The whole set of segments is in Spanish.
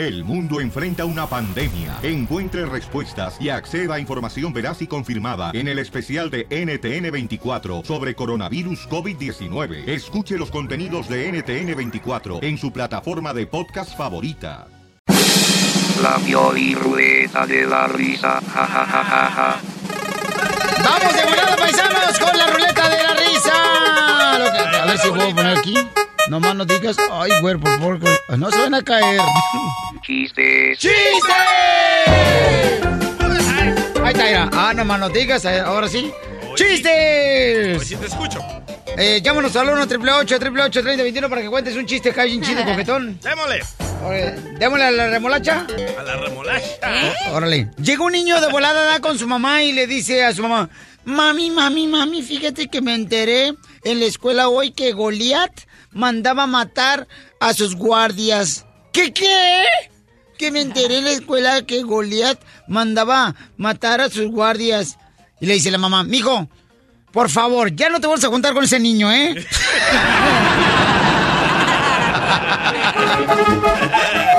El mundo enfrenta una pandemia. Encuentre respuestas y acceda a información veraz y confirmada en el especial de NTN24 sobre coronavirus COVID-19. Escuche los contenidos de NTN24 en su plataforma de podcast favorita. La rueda de la risa. Ja, ja, ja, ja, ja. ¡Vamos de volada, paisanos, con la ruleta de la risa! A ver si puedo poner aquí. No digas, ay, güey, por favor, güey. no se van a caer. Chistes. ¡Chiste! Ahí está, mira. Ah, no digas, eh, ahora sí. ¡Chistes! Pues sí te escucho. Eh, llámanos al 1 888 888 3021 para que cuentes un chiste, un chiste coquetón. Démosle. Démosle a la remolacha. A la remolacha. Órale. Llega un niño de volada da con su mamá y le dice a su mamá, mami, mami, mami, fíjate que me enteré en la escuela hoy que Goliat mandaba matar a sus guardias. ¿Qué qué? Que me enteré en la escuela que Goliat mandaba matar a sus guardias. Y le dice la mamá, mijo, por favor, ya no te vuelvas a juntar con ese niño, ¿eh?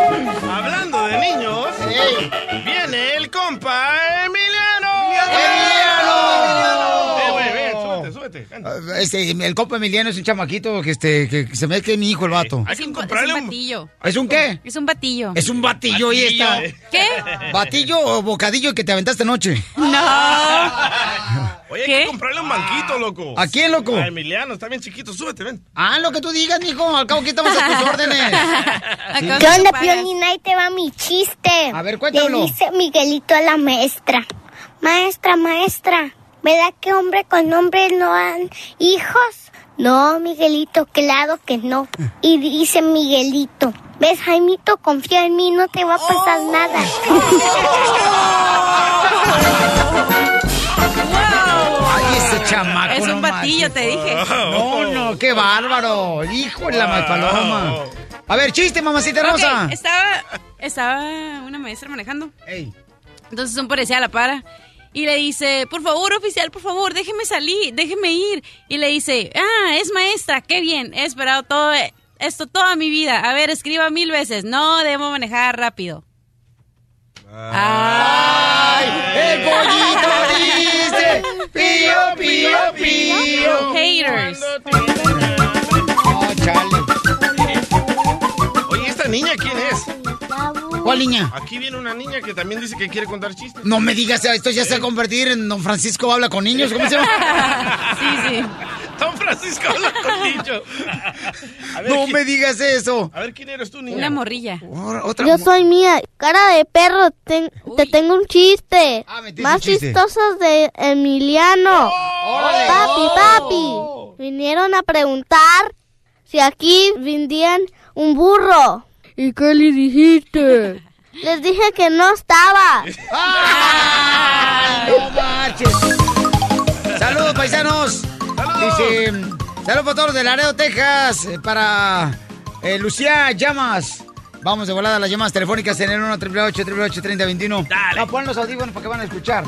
Este, el copa Emiliano es un chamaquito que, este, que se ve que es mi hijo el vato. Hay Es que un, comprarle es un un... batillo. ¿Es un qué? Es un batillo. Es un batillo y está. Batillo. ¿Qué? ¿Batillo o bocadillo que te aventaste anoche? No. Oye, hay que comprarle un banquito, loco. ¿A quién, loco? A Emiliano, está bien chiquito, súbete, ven. Ah, lo que tú digas, mijo. Al cabo que estamos a tus órdenes. Acá ¿Qué onda. Piolín? Ahí te va mi chiste. A ver, cuéntamelo. Le dice Miguelito a la maestra. Maestra, maestra, ¿verdad que hombre con hombre no han hijos? No, Miguelito, claro que no. Y dice Miguelito, ¿ves, Jaimito? Confía en mí, no te va a pasar Oh. nada. Ay, ese chamaco. Es no un batillo, manches. te dije. No, no, qué bárbaro. Hijo de la malpaloma. A ver, chiste, mamacita hermosa. Ok, estaba, estaba una maestra manejando. Ey. Entonces un policía la para y le dice, por favor, oficial, por favor, déjeme salir, déjeme ir. Y le dice, ah, es maestra, qué bien, he esperado todo esto toda mi vida. A ver, escriba mil veces, no debo manejar rápido. ¡Ay! ¡El pollito dice! ¡Pío, pío, pío! Haters. Oh, chale. Oye, ¿esta niña quién es? ¿Cuál niña? Aquí viene una niña que también dice que quiere contar chistes. No me digas, esto ya se va a convertir en Don Francisco habla con niños. ¿Cómo se llama? Sí, sí. Don Francisco habla con niños. Ver, No ¿quién- me digas eso. A ver, ¿quién eres tú, niña? Una morrilla. Otra Yo mo- soy mía, cara de perro, ten- te tengo un chiste. Ah, Más chiste. chistosos de Emiliano. ¡Órale! Papi, Oh. papi, vinieron a preguntar si aquí vendían un burro. ¿Y qué le dijiste? Les dije que no estaba. ¡Ay, no marches! ¡Saludos, paisanos! Dice, saludos para todos de Laredo, Texas, eh, para eh, Lucía Llamas. Vamos de volada a las llamadas telefónicas en el 1 888 3021 Dale. No, pon los audífonos para que van a escuchar.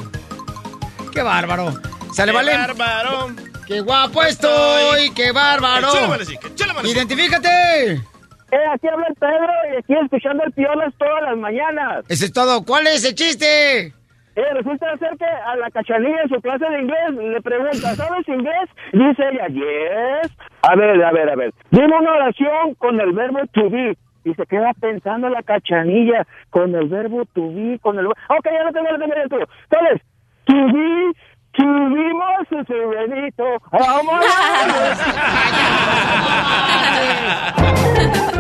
¡Qué bárbaro! ¿Sale, ¡Qué vale? bárbaro! ¡Qué guapo estoy! ¡Qué bárbaro! ¡Que chula, Valentín, que chula, Valentín! ¡Identifícate! Eh, aquí habla el Pedro y aquí escuchando el Piolas todas las mañanas. Eso es todo. ¿Cuál es el chiste? Eh, resulta ser que a la cachanilla en su clase de inglés le pregunta, ¿sabes inglés? Dice ella, yes. A ver, a ver, a ver. Dime una oración con el verbo to be. Y se queda pensando la cachanilla con el verbo to be, con el... Ok, ya lo tengo, ya lo tengo, ya lo tengo. ¿Sabes? To be, tuvimos su serenito. ¡Vámonos!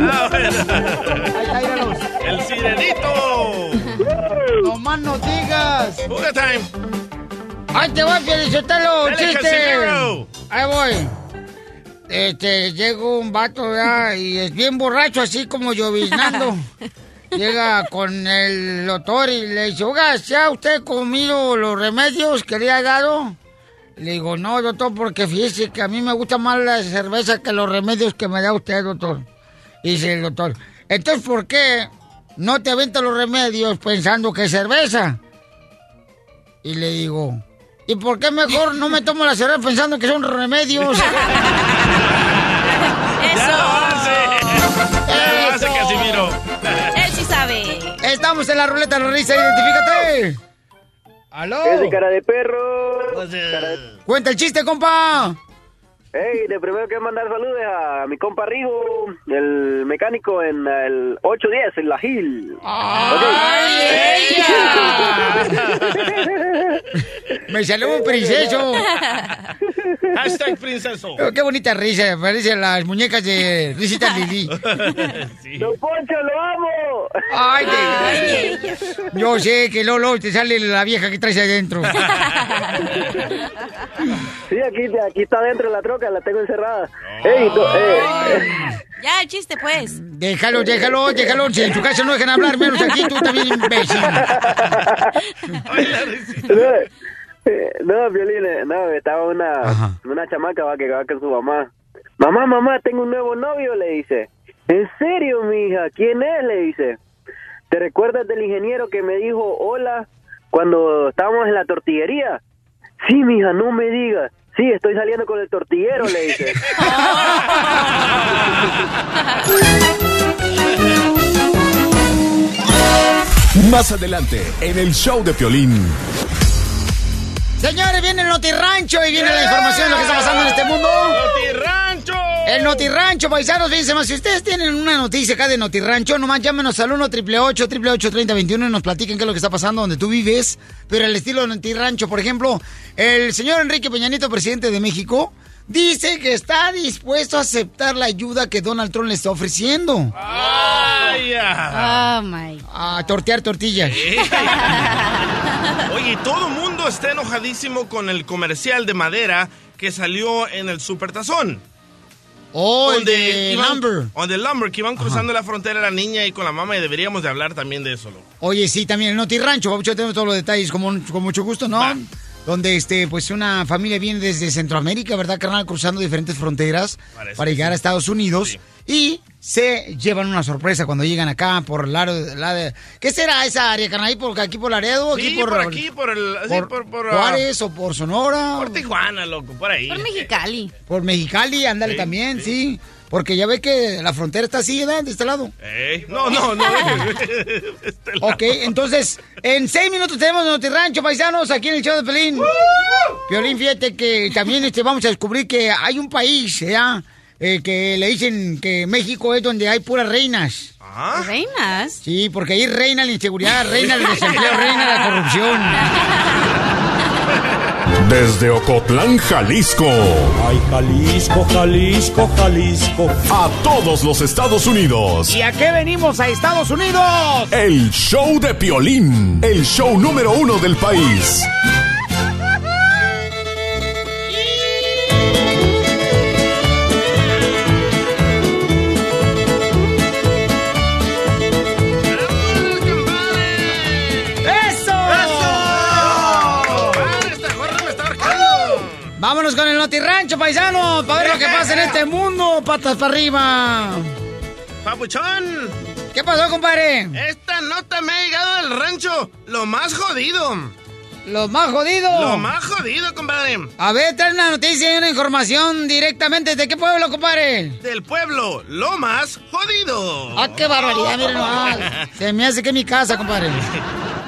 Ah, bueno. ¡El sirenito! No más no digas. ¡Buga time! ¡Ahí te voy, Felicitalo! Dale, ¡Chiste! Ahí voy. Este, llega un vato, ¿verdad? Y es bien borracho, así como lloviznando. Llega con el doctor y le dice, oiga, ¿se ha usted comido los remedios que le ha dado? Le digo, no, doctor, porque fíjese que a mí me gusta más la cerveza que los remedios que me da usted, doctor. Y dice el doctor, entonces, ¿por qué no te avienta los remedios pensando que es cerveza? Y le digo, ¿y por qué mejor no me tomo la cerveza pensando que son remedios? ¡Ya lo hace! ¡Ya lo hace, Eso. Casimiro! Estamos en la ruleta de la risa, identifícate. ¿Aló? Es de cara de perro. Cuenta el chiste, compa. Hey, de primero quiero mandar saludos a mi compa Rigo, el mecánico en el 810, en la Gil. ¡Ay, ella! Me salió un princeso. Hashtag princeso. Oh, qué bonita risa, parecen las muñecas de Risita Lili. Don Poncho, lo amo. Ay, de- Yo sé que Lolo te sale la vieja que traes adentro. Sí, aquí, aquí está dentro de la troca, la tengo encerrada. Ey, do- eh, Ya, el chiste, pues. Déjalo, déjalo, déjalo. Si en tu casa no dejan hablar, menos aquí tú también, imbécil. no, eh, no, Violín, eh, no, estaba una, una chamaca va, que va con su mamá. Mamá, mamá, tengo un nuevo novio, le dice. ¿En serio, mija? ¿Quién es? Le dice. ¿Te recuerdas del ingeniero que me dijo hola cuando estábamos en la tortillería? Sí, mija, no me digas. Sí, estoy saliendo con el tortillero, le dice. Más adelante, en el show de Piolín. Señores, viene el Notirrancho y viene la información de lo que está pasando en este mundo. ¡Notirrancho! El Notirrancho, paisanos, fíjense más. Si ustedes tienen una noticia acá de Notirrancho, nomás llámenos al 1 888 888 3021 y nos platiquen qué es lo que está pasando donde tú vives. Pero el estilo de Notirrancho, por ejemplo, el señor Enrique Peñanito, presidente de México, dice que está dispuesto a aceptar la ayuda que Donald Trump le está ofreciendo. ¡Ay, ya! Oh, my. A tortear tortillas. Oye, todo el mundo está enojadísimo con el comercial de madera que salió en el Supertazón. Oh, el de Lumber. O de Lumber, que iban cruzando la frontera la niña y con la mamá y deberíamos de hablar también de eso, loco. Oye, sí, también el Noti Rancho, Papucho, tenemos todos los detalles como, con mucho gusto, ¿no? Donde, este, pues una familia viene desde Centroamérica, ¿verdad, carnal? Cruzando diferentes fronteras Parece para llegar sí. a Estados Unidos. Y se llevan una sorpresa cuando llegan acá por el lado de la de... ¿Qué será esa área, carnal? ¿Ahí por, aquí por Laredo? Sí, ¿Aquí por, aquí, por el... sí, por por, por, ah, Juárez o por Sonora? por Tijuana, loco, por ahí. Por Mexicali. Por Mexicali, ándale Sí, también, sí. Porque ya ve que la frontera está así, ¿verdad? De este lado. Ey, No, no, no. Este lado. Ok, entonces, en seis minutos tenemos Notirrancho, paisanos, aquí en el show de Pelín. Piolín, fíjate que también este, vamos a descubrir que hay un país, ¿ya? Eh, que le dicen que México es donde hay puras reinas. ¿Ah? ¿Reinas? Sí, porque ahí reina la inseguridad, reina el desempleo, reina la corrupción. Desde Ocotlán, Jalisco. Ay, Jalisco, Jalisco, Jalisco. A todos los Estados Unidos. ¿Y a qué venimos a Estados Unidos? El show de Piolín. El show número uno del país. Vámonos con el Notirrancho, paisanos, para ver lo que pasa en este mundo, patas para arriba. ¡Papuchón! ¿Qué pasó, compadre? Esta nota me ha llegado del rancho. Lo más jodido. Los más jodidos. Lo más jodido, compadre. A ver, trae una noticia y una información directamente. ¿De qué pueblo, compadre? Del pueblo, lo más jodido. ¡Ah, qué barbaridad! Miren nomás. Se me hace que mi casa, compadre.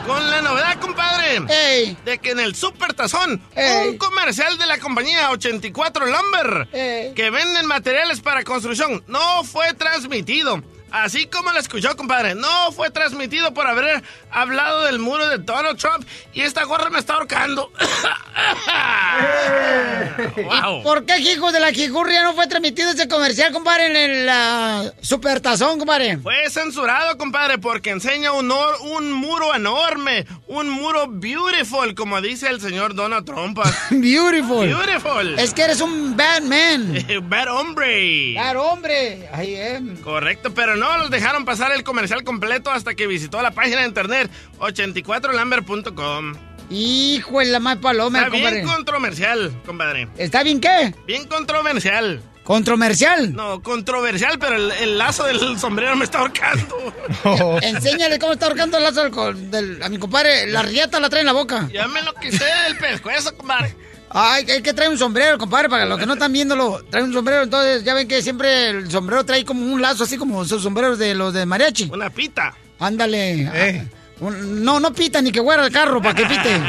Con la novedad, compadre. ¡Ey! De que en el Super Tazón, Ey. un comercial de la compañía 84 Lumber, Ey. que venden materiales para construcción, no fue transmitido. Así como lo escuchó, compadre, no fue transmitido por haber hablado del muro de Donald Trump y esta gorra me está ahorcando. wow. ¿Por qué, hijo de la jicurria, no fue transmitido ese comercial, compadre, en el ah, Supertazón, compadre? Fue censurado, compadre, porque enseña un, or- un muro enorme, un muro beautiful, como dice el señor Donald Trump. Beautiful. Beautiful. Es que eres un bad man. Bad hombre. Bad hombre. Ahí es. Correcto, pero no los dejaron pasar el comercial completo hasta que visitó la página de internet 84lamber.com. Hijo de la más paloma, Está compadre. bien controversial, compadre. ¿Está bien qué? Bien controversial. ¿Controversial? No, controversial, pero el, el lazo del sombrero me está ahorcando. Enséñale cómo está ahorcando el lazo del- a mi compadre. La riata la trae en la boca. Ya me lo quité del pescuezo, compadre. Ay, hay que traer un sombrero, compadre, para los que no están viéndolo. Trae un sombrero, entonces ya ven que siempre el sombrero trae como un lazo, así como esos sombreros de los de mariachi. Una pita. Ándale. Ah, un- No, no pita ni que huera el carro para que pite.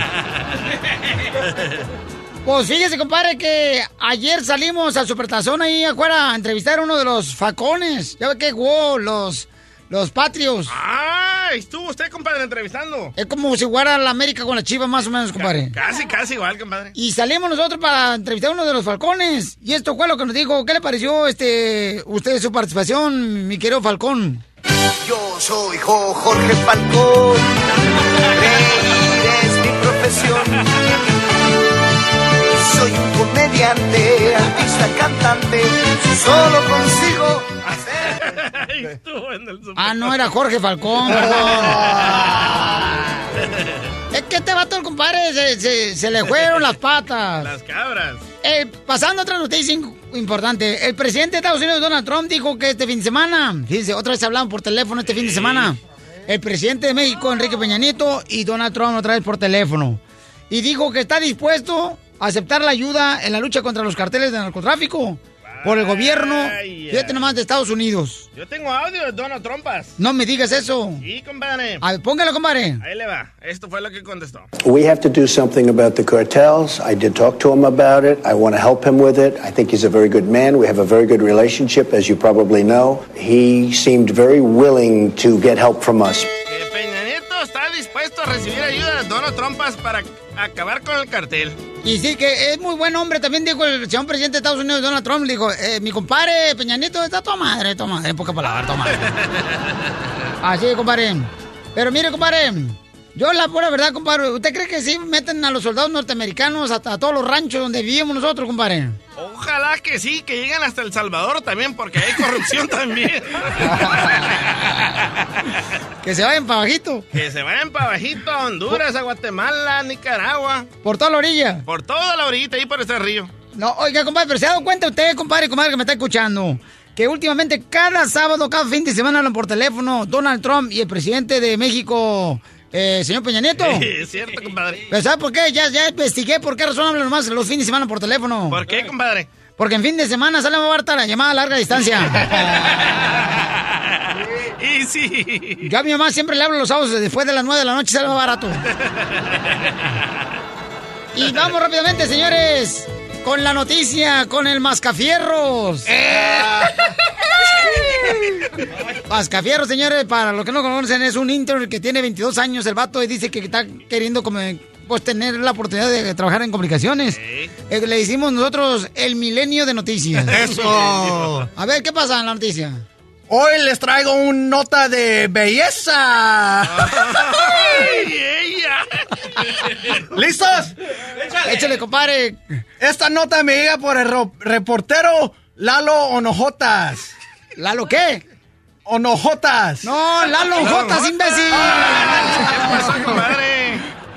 Pues fíjese, compadre, que ayer salimos al Supertazón ahí afuera a entrevistar a uno de los facones. Ya ve que jugó los, los patrios. ¡Ah! Estuvo usted, compadre, entrevistando. Es como si jugara la América con la chiva, más o menos, compadre. Casi, casi igual, compadre. Y salimos nosotros para entrevistar a uno de los falcones. Y esto fue lo que nos dijo. ¿Qué le pareció este usted su participación, mi querido Falcón? Yo soy Jo- Jorge Falcón, reír es mi profesión. Soy un comediante, artista, cantante, solo consigo Estuvo en el Ah, no, era Jorge Falcón. es que este vato, el compadre, se, se- se le fueron las patas. Las cabras. Eh, pasando a otra noticia importante. El presidente de Estados Unidos, Donald Trump, dijo que este fin de semana, fíjense, otra vez hablamos por teléfono este fin de semana. El presidente de México, Enrique Peña Nieto, y Donald Trump otra vez por teléfono. Y dijo que está dispuesto a aceptar la ayuda en la lucha contra los carteles de narcotráfico por el gobierno, Vaya. fíjate nomás, de Estados Unidos. Yo tengo audio de Donald Trumpas. No me digas eso. Sí, compadre. A ver, póngalo, compadre. Ahí le va. Esto fue lo que contestó. We have to do something about the cartels. I did talk to him about it. I want to help him with it. I think he's a very good man. We have a very good relationship, as you probably know. He seemed very willing to get help from us. Recibir ayuda de Donald Trumpas para acabar con el cartel. Y sí, que es muy buen hombre. También dijo el señor presidente de Estados Unidos, Donald Trump, dijo, eh, mi compadre Peña Nieto está toda madre, toda madre, en pocas palabras, toda madre. Así, compadre. Pero mire, compadre, yo la pura verdad, compadre, ¿usted cree que sí meten a los soldados norteamericanos hasta a todos los ranchos donde vivimos nosotros, compadre? Ojalá que sí, que lleguen hasta El Salvador también, porque hay corrupción también. Que se vayan para bajito. Que se vayan para bajito a Honduras, a Guatemala, a Nicaragua. Por toda la orilla. Por toda la orillita ahí por ese río. No, oiga, compadre, pero se ha dado cuenta usted, compadre, comadre, que me está escuchando, que últimamente cada sábado, cada fin de semana hablan por teléfono Donald Trump y el presidente de México, eh, señor Peña Nieto. Es cierto, compadre. ¿Pero sabe por qué? Ya, ya investigué por qué razón hablan nomás los fines de semana por teléfono. ¿Por qué, compadre? Porque en fin de semana sale más barata la llamada a larga distancia. y sí. Yo a mi mamá siempre le hablo los sábados después de las 9 de la noche, sale más barato. Y vamos rápidamente, señores, con la noticia, con el Mascafierros. Mascafierros, señores, para los que no conocen, es un intern que tiene 22 años, el vato, y dice que está queriendo como, pues, tener la oportunidad de trabajar en comunicaciones. Eh, le hicimos nosotros el milenio de noticias. Eso. A ver, ¿qué pasa en la noticia? Hoy les traigo un nota de belleza. ¿Listos? Échale, compadre. Esta nota me llega por el ro- reportero Lalo Onojotas. ¿Lalo qué? Onojotas. No, Lalo Onojotas, imbécil.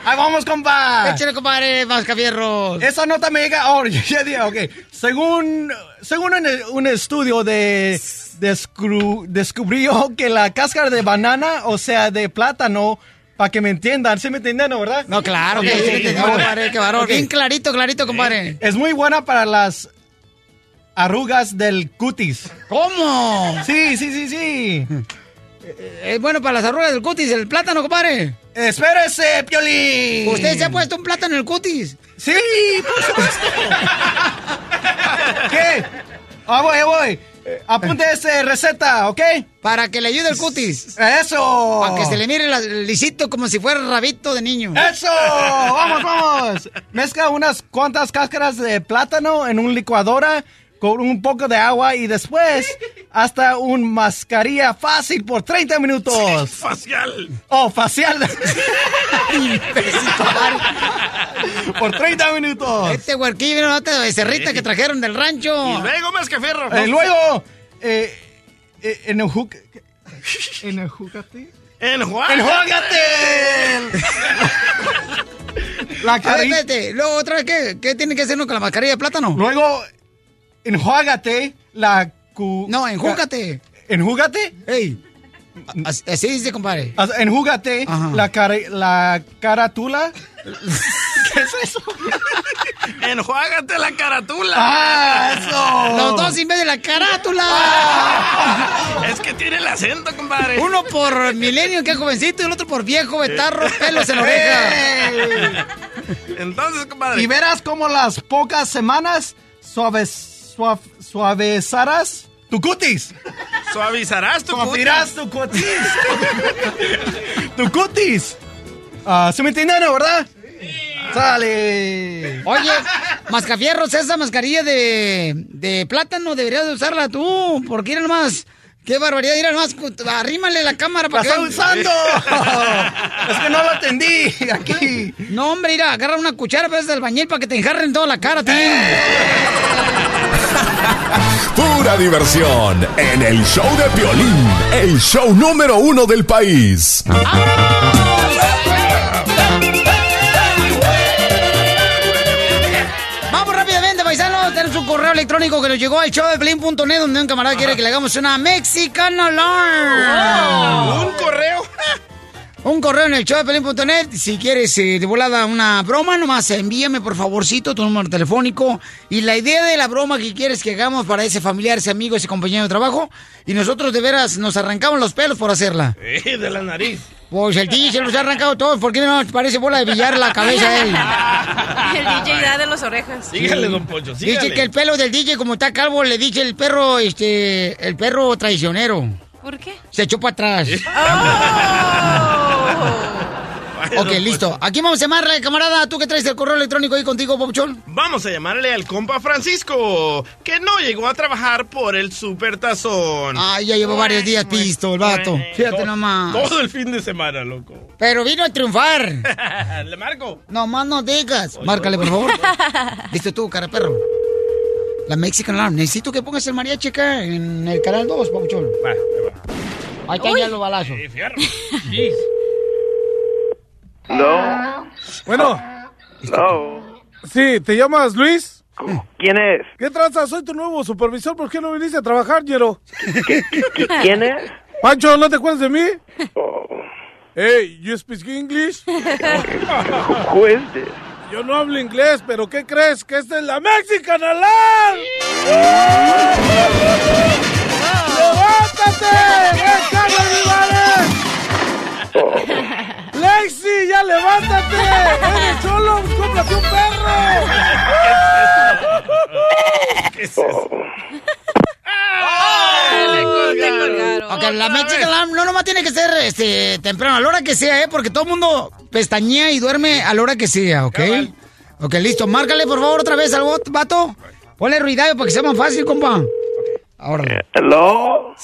Ahí vamos, compa. Échale, compadre, Mascafierros. Esa nota me llega ahora. ya dije, ok. Según, según un, un estudio de descru- descubrió que la cáscara de banana, o sea, de plátano, para que me entiendan, ¿sí me entienden, verdad? No, claro que sí, ok, me entiendo, ok. compadre, qué varón. Bien clarito, clarito, compadre. Es muy buena para las arrugas del cutis. ¿Cómo? Sí, sí, sí, sí. Es bueno para las arrugas del cutis, el plátano, compadre. Espérese, Piolín. ¿Usted se ha puesto un plátano en el cutis? Sí, por supuesto. ¿Qué? Ah, voy, voy. Eh, Apunte esa receta, ¿ok? Para que le ayude el cutis. Eso. Para que se le mire el lisito como si fuera rabito de niño. ¡Eso! ¡Vamos, vamos! Mezcla unas cuantas cáscaras de plátano en un licuadora con un poco de agua y después hasta un mascarilla fácil por 30 minutos. Facial. Oh, facial. por 30 minutos. Este huerquillo, ¿no? Este becerrita que trajeron del rancho. Y luego más que fierro. Eh, luego, eh, eh, en el juc... En el jucate. Enjuágate. ¡Enjuágate! La carita. espérate, luego otra vez, ¿qué, ¿qué tiene que hacer uno con la mascarilla de plátano? Luego, enjuágate la cu... No, enjúgate. ¿Enjúgate? Ey. Así, así dice, compadre. Enjúgate Ajá. la, cara- la carátula. ¿Qué es eso? Enjuágate la carátula. ¡Ah, eso! Los dos en vez de la carátula. Es que tiene el acento, compadre. Uno por milenio, que es jovencito, y el otro por viejo, betarro, pelos en la oreja. Entonces, compadre. Y verás cómo las pocas semanas suaves, suav- suavizarás tu cutis. Suavizarás tu Suavizarás tu cutis. tu cutis. Ah, ¿Se me verdad? Sale. Oye, mascafierros, esa mascarilla de, de plátano deberías de usarla tú, porque mira nomás, qué barbaridad, mira nomás, arrímale la cámara ¡La para que está usando! es que no lo atendí aquí. No, hombre, mira, agarra una cuchara pues, del albañil para que te enjarren toda la cara, tío. Pura diversión en el show de Piolín, el show número uno del país. Vamos rápidamente, paisanos. Tenemos un correo electrónico que nos llegó al show de Pelín.net donde un camarada quiere que le hagamos una Mexican Alarm. ¿Un correo? Un correo en el show de Pelín.net. Si quieres eh, de volada una broma, nomás envíame por favorcito tu número telefónico y la idea de la broma que quieres que hagamos para ese familiar, ese amigo, ese compañero de trabajo. Y nosotros de veras nos arrancamos los pelos por hacerla. Eh, de la nariz. Pues el DJ se los ha arrancado todos. ¿Por qué no parece bola de billar la cabeza de él? El DJ da de las orejas. Sígale, don Poncho, sígale. Dice que el pelo del DJ, como está calvo, le dice el perro, este, el perro traicionero. ¿Por qué? Se echó para atrás. Vaya, ok, listo. Aquí vamos a llamarle, camarada. ¿Tú que traes el correo electrónico ahí contigo, Papuchón? Vamos a llamarle al compa Francisco, que no llegó a trabajar por el supertazón. Ay, ya llevo varios días pisto el vato. Fíjate nomás. Todo el fin de semana, loco. Pero vino a triunfar. ¿Le marco? No más no digas. Márcale, por favor. Listo tú, cara perro. La Mexican Alarm. Necesito que pongas el mariachi acá en el canal 2, Papuchón. Va, ahí Ahí están ya los balazos. fierro. No. Bueno, No. sí, ¿te llamas Luis? ¿Quién es? ¿Qué tranza? Soy tu nuevo supervisor. ¿Por qué no viniste a trabajar, Ñero? ¿Quién es? Pancho, ¿no te acuerdas de mí? Oh, Hey, you speak English? who is this? Yo no hablo inglés, pero ¿qué crees? Que esta es la Mexican Alarm. ¡Levántate! ¡Carlos Rivales! ¡Lexi, ya levántate! ¡Eres cholo! ¡Cómprate un perro! ¿Qué es eso? Le colgaron. Ok, la Alarm no nomás tiene que ser este, temprano, a la hora que sea, ¿eh? Porque todo el mundo pestañea y duerme a la hora que sea, ¿ok? Ok, listo. Márcale, por favor, otra vez al bot, vato. Ponle ruidario para que sea más fácil, compa. Ahora. Hello.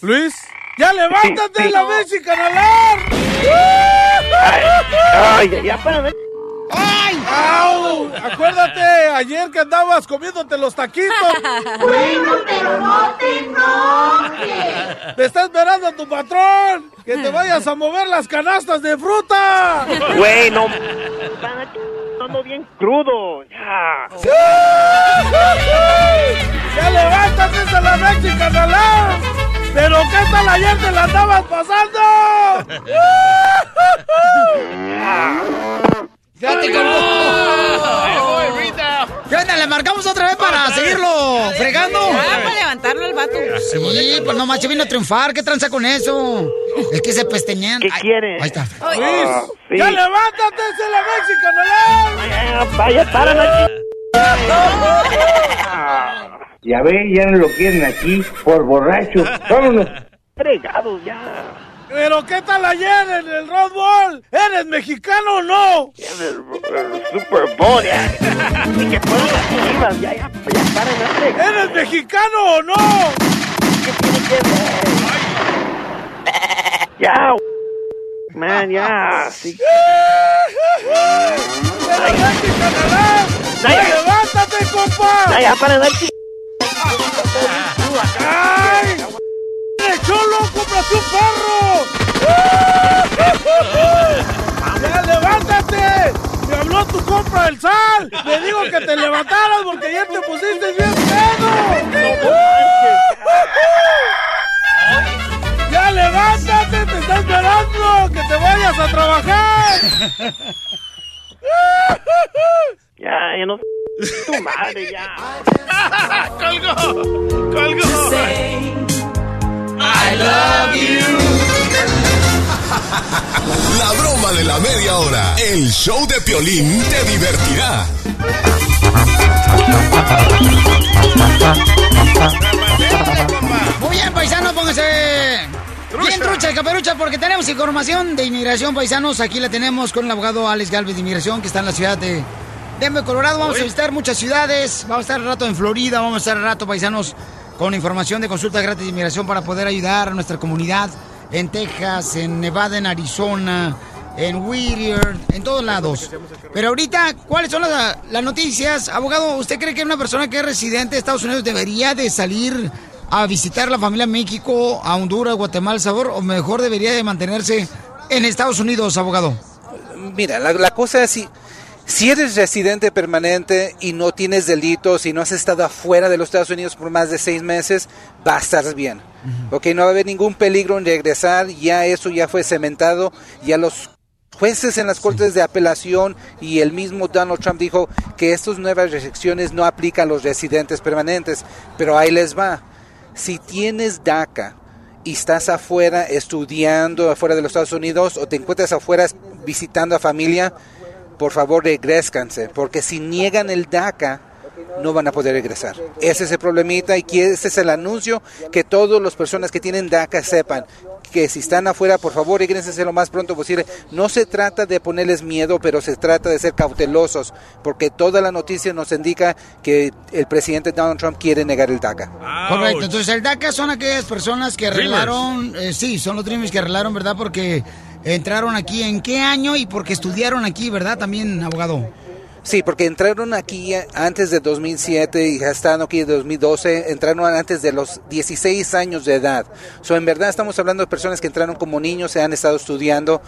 Luis, ya levántate, Sí, sí. la Mexican Alarm. Ay, ya, ya, espérame. ¡Ay! ¡Au! Acuérdate, ayer que andabas comiéndote los taquitos. Bueno, pero no te enojes. Te está esperando tu patrón. Que te vayas a mover las canastas de fruta. Güey, no. Ando bien crudo. Ya. ¡Ya levántate, la Mexican Alarm! ¿Pero qué tal ayer te la andabas pasando? ¡Fíjate cómo! ¿Qué onda? ¿Le marcamos otra vez para seguirlo fregando? Ah, para levantarlo el vato. Sí, pues nomás se vino a triunfar. ¿Qué tranza con eso? Es que se pesteñan. ¿Qué quieres? Ahí está. Ay, Luis, sí. ¡ya levántate, es la Mexican Alarm! Ya, Vaya, para la Ya ve, ya no lo quieren aquí por borracho. Vámonos. fregados ya. ¿Pero qué tal ayer en el Rose Bowl? ¿Eres mexicano o no? Ya, el, el Super Bowl, ya. Y que fueron las chivas, ya, ya, ya, paren fregada. ¿Eres mexicano o no? ¿Qué tiene que ver? Ya, man, ya, sí. Ay, ¡Ya ay. levántate, compa! Ya, ya, paren la chi- ¡Ay! ¡Eres cholo! ¡Cómprate un perro! ¡Ya levántate! ¡Me habló tu compra del sal! ¡Me digo que te levantaras porque ayer te pusiste bien pedo! ¡Ya levántate! ¡Te está esperando! ¡Que te vayas a trabajar! Ya, ya no. Tu madre, ya. ¡Colgó! ¡Colgó! I love you. La broma de la media hora. El show de Piolín te divertirá. Muy bien, paisanos, pónganse bien trucha, caperucha, porque tenemos información de inmigración, paisanos. Aquí la tenemos con el abogado Alex Galvez de Inmigración, que está en la ciudad de Denver, Colorado. Vamos a visitar muchas ciudades. Vamos a estar al rato en Florida, vamos a estar al rato, paisanos, con información de consulta gratis de inmigración para poder ayudar a nuestra comunidad en Texas, en Nevada, en Arizona, en Whittier, en todos lados. Pero ahorita, ¿cuáles son las, las noticias? Abogado, ¿usted cree que una persona que es residente de Estados Unidos debería de salir a visitar la familia en México, a Honduras, Guatemala, El Salvador, o mejor debería de mantenerse en Estados Unidos, abogado? Mira, la, la cosa es si, si eres residente permanente y no tienes delitos y no has estado afuera de los Estados Unidos por más de seis meses, va a estar bien. Ok, no va a haber ningún peligro en regresar, ya eso ya fue cementado, ya los jueces en las cortes de apelación y el mismo Donald Trump dijo que estas nuevas restricciones no aplican a los residentes permanentes, pero ahí les va. Si tienes DACA y estás afuera estudiando afuera de los Estados Unidos o te encuentras afuera visitando a familia, por favor regréscanse, porque si niegan el DACA, no van a poder regresar. Ese es el problemita y ese es el anuncio que todas las personas que tienen DACA sepan que si están afuera, por favor, regresense lo más pronto posible. No se trata de ponerles miedo, pero se trata de ser cautelosos, porque toda la noticia nos indica que el presidente Donald Trump quiere negar el DACA. Correcto, entonces el DACA son aquellas personas que arreglaron, eh, sí, son los Dreamers que arreglaron, ¿verdad? Porque entraron aquí en qué año y porque estudiaron aquí, ¿verdad? También, abogado. Sí, porque entraron aquí antes de 2007 y ya están aquí de 2012, entraron antes de los 16 años de edad. So, en verdad estamos hablando de personas que entraron como niños, se han estado estudiando,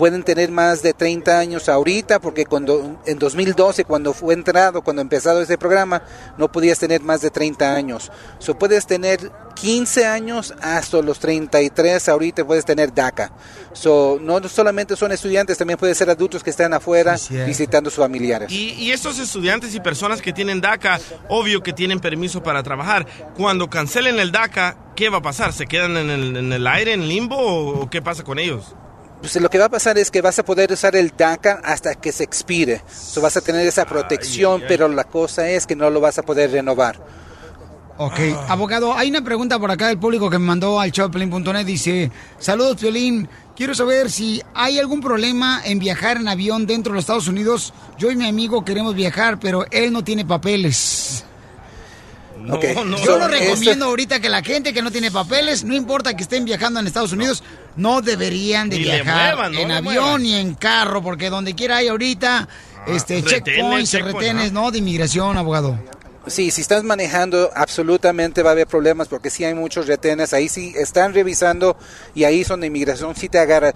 pueden tener más de 30 años ahorita, porque cuando en 2012, cuando fue entrado, cuando empezado este programa, no podías tener más de 30 años. So, puedes tener 15 años hasta los 33, ahorita puedes tener DACA. So, no solamente son estudiantes, también pueden ser adultos que están afuera visitando a sus familiares. Y, y estos estudiantes y personas que tienen DACA, obvio que tienen permiso para trabajar. Cuando cancelen el DACA, ¿qué va a pasar? ¿Se quedan en el, en el aire, en limbo o, o qué pasa con ellos? Pues lo que va a pasar es que vas a poder usar el DACA hasta que se expire. So, vas a tener esa protección, pero la cosa es que no lo vas a poder renovar. Ok, abogado, hay una pregunta por acá del público que me mandó al showplane.net. Dice, saludos, Piolín. Quiero saber si hay algún problema en viajar en avión dentro de los Estados Unidos. Yo y mi amigo queremos viajar, pero él no tiene papeles. Ok, Yo so, lo recomiendo ahorita que la gente que no tiene papeles, no importa que estén viajando en Estados Unidos, no deberían de Ni viajar muevan, no en avión ni en carro, porque donde quiera hay ahorita este retenes, checkpoints, retenes, ¿no? De inmigración, abogado. Sí, si estás manejando, absolutamente va a haber problemas porque sí hay muchos retenes. Ahí sí están revisando y ahí son de inmigración, sí te agarra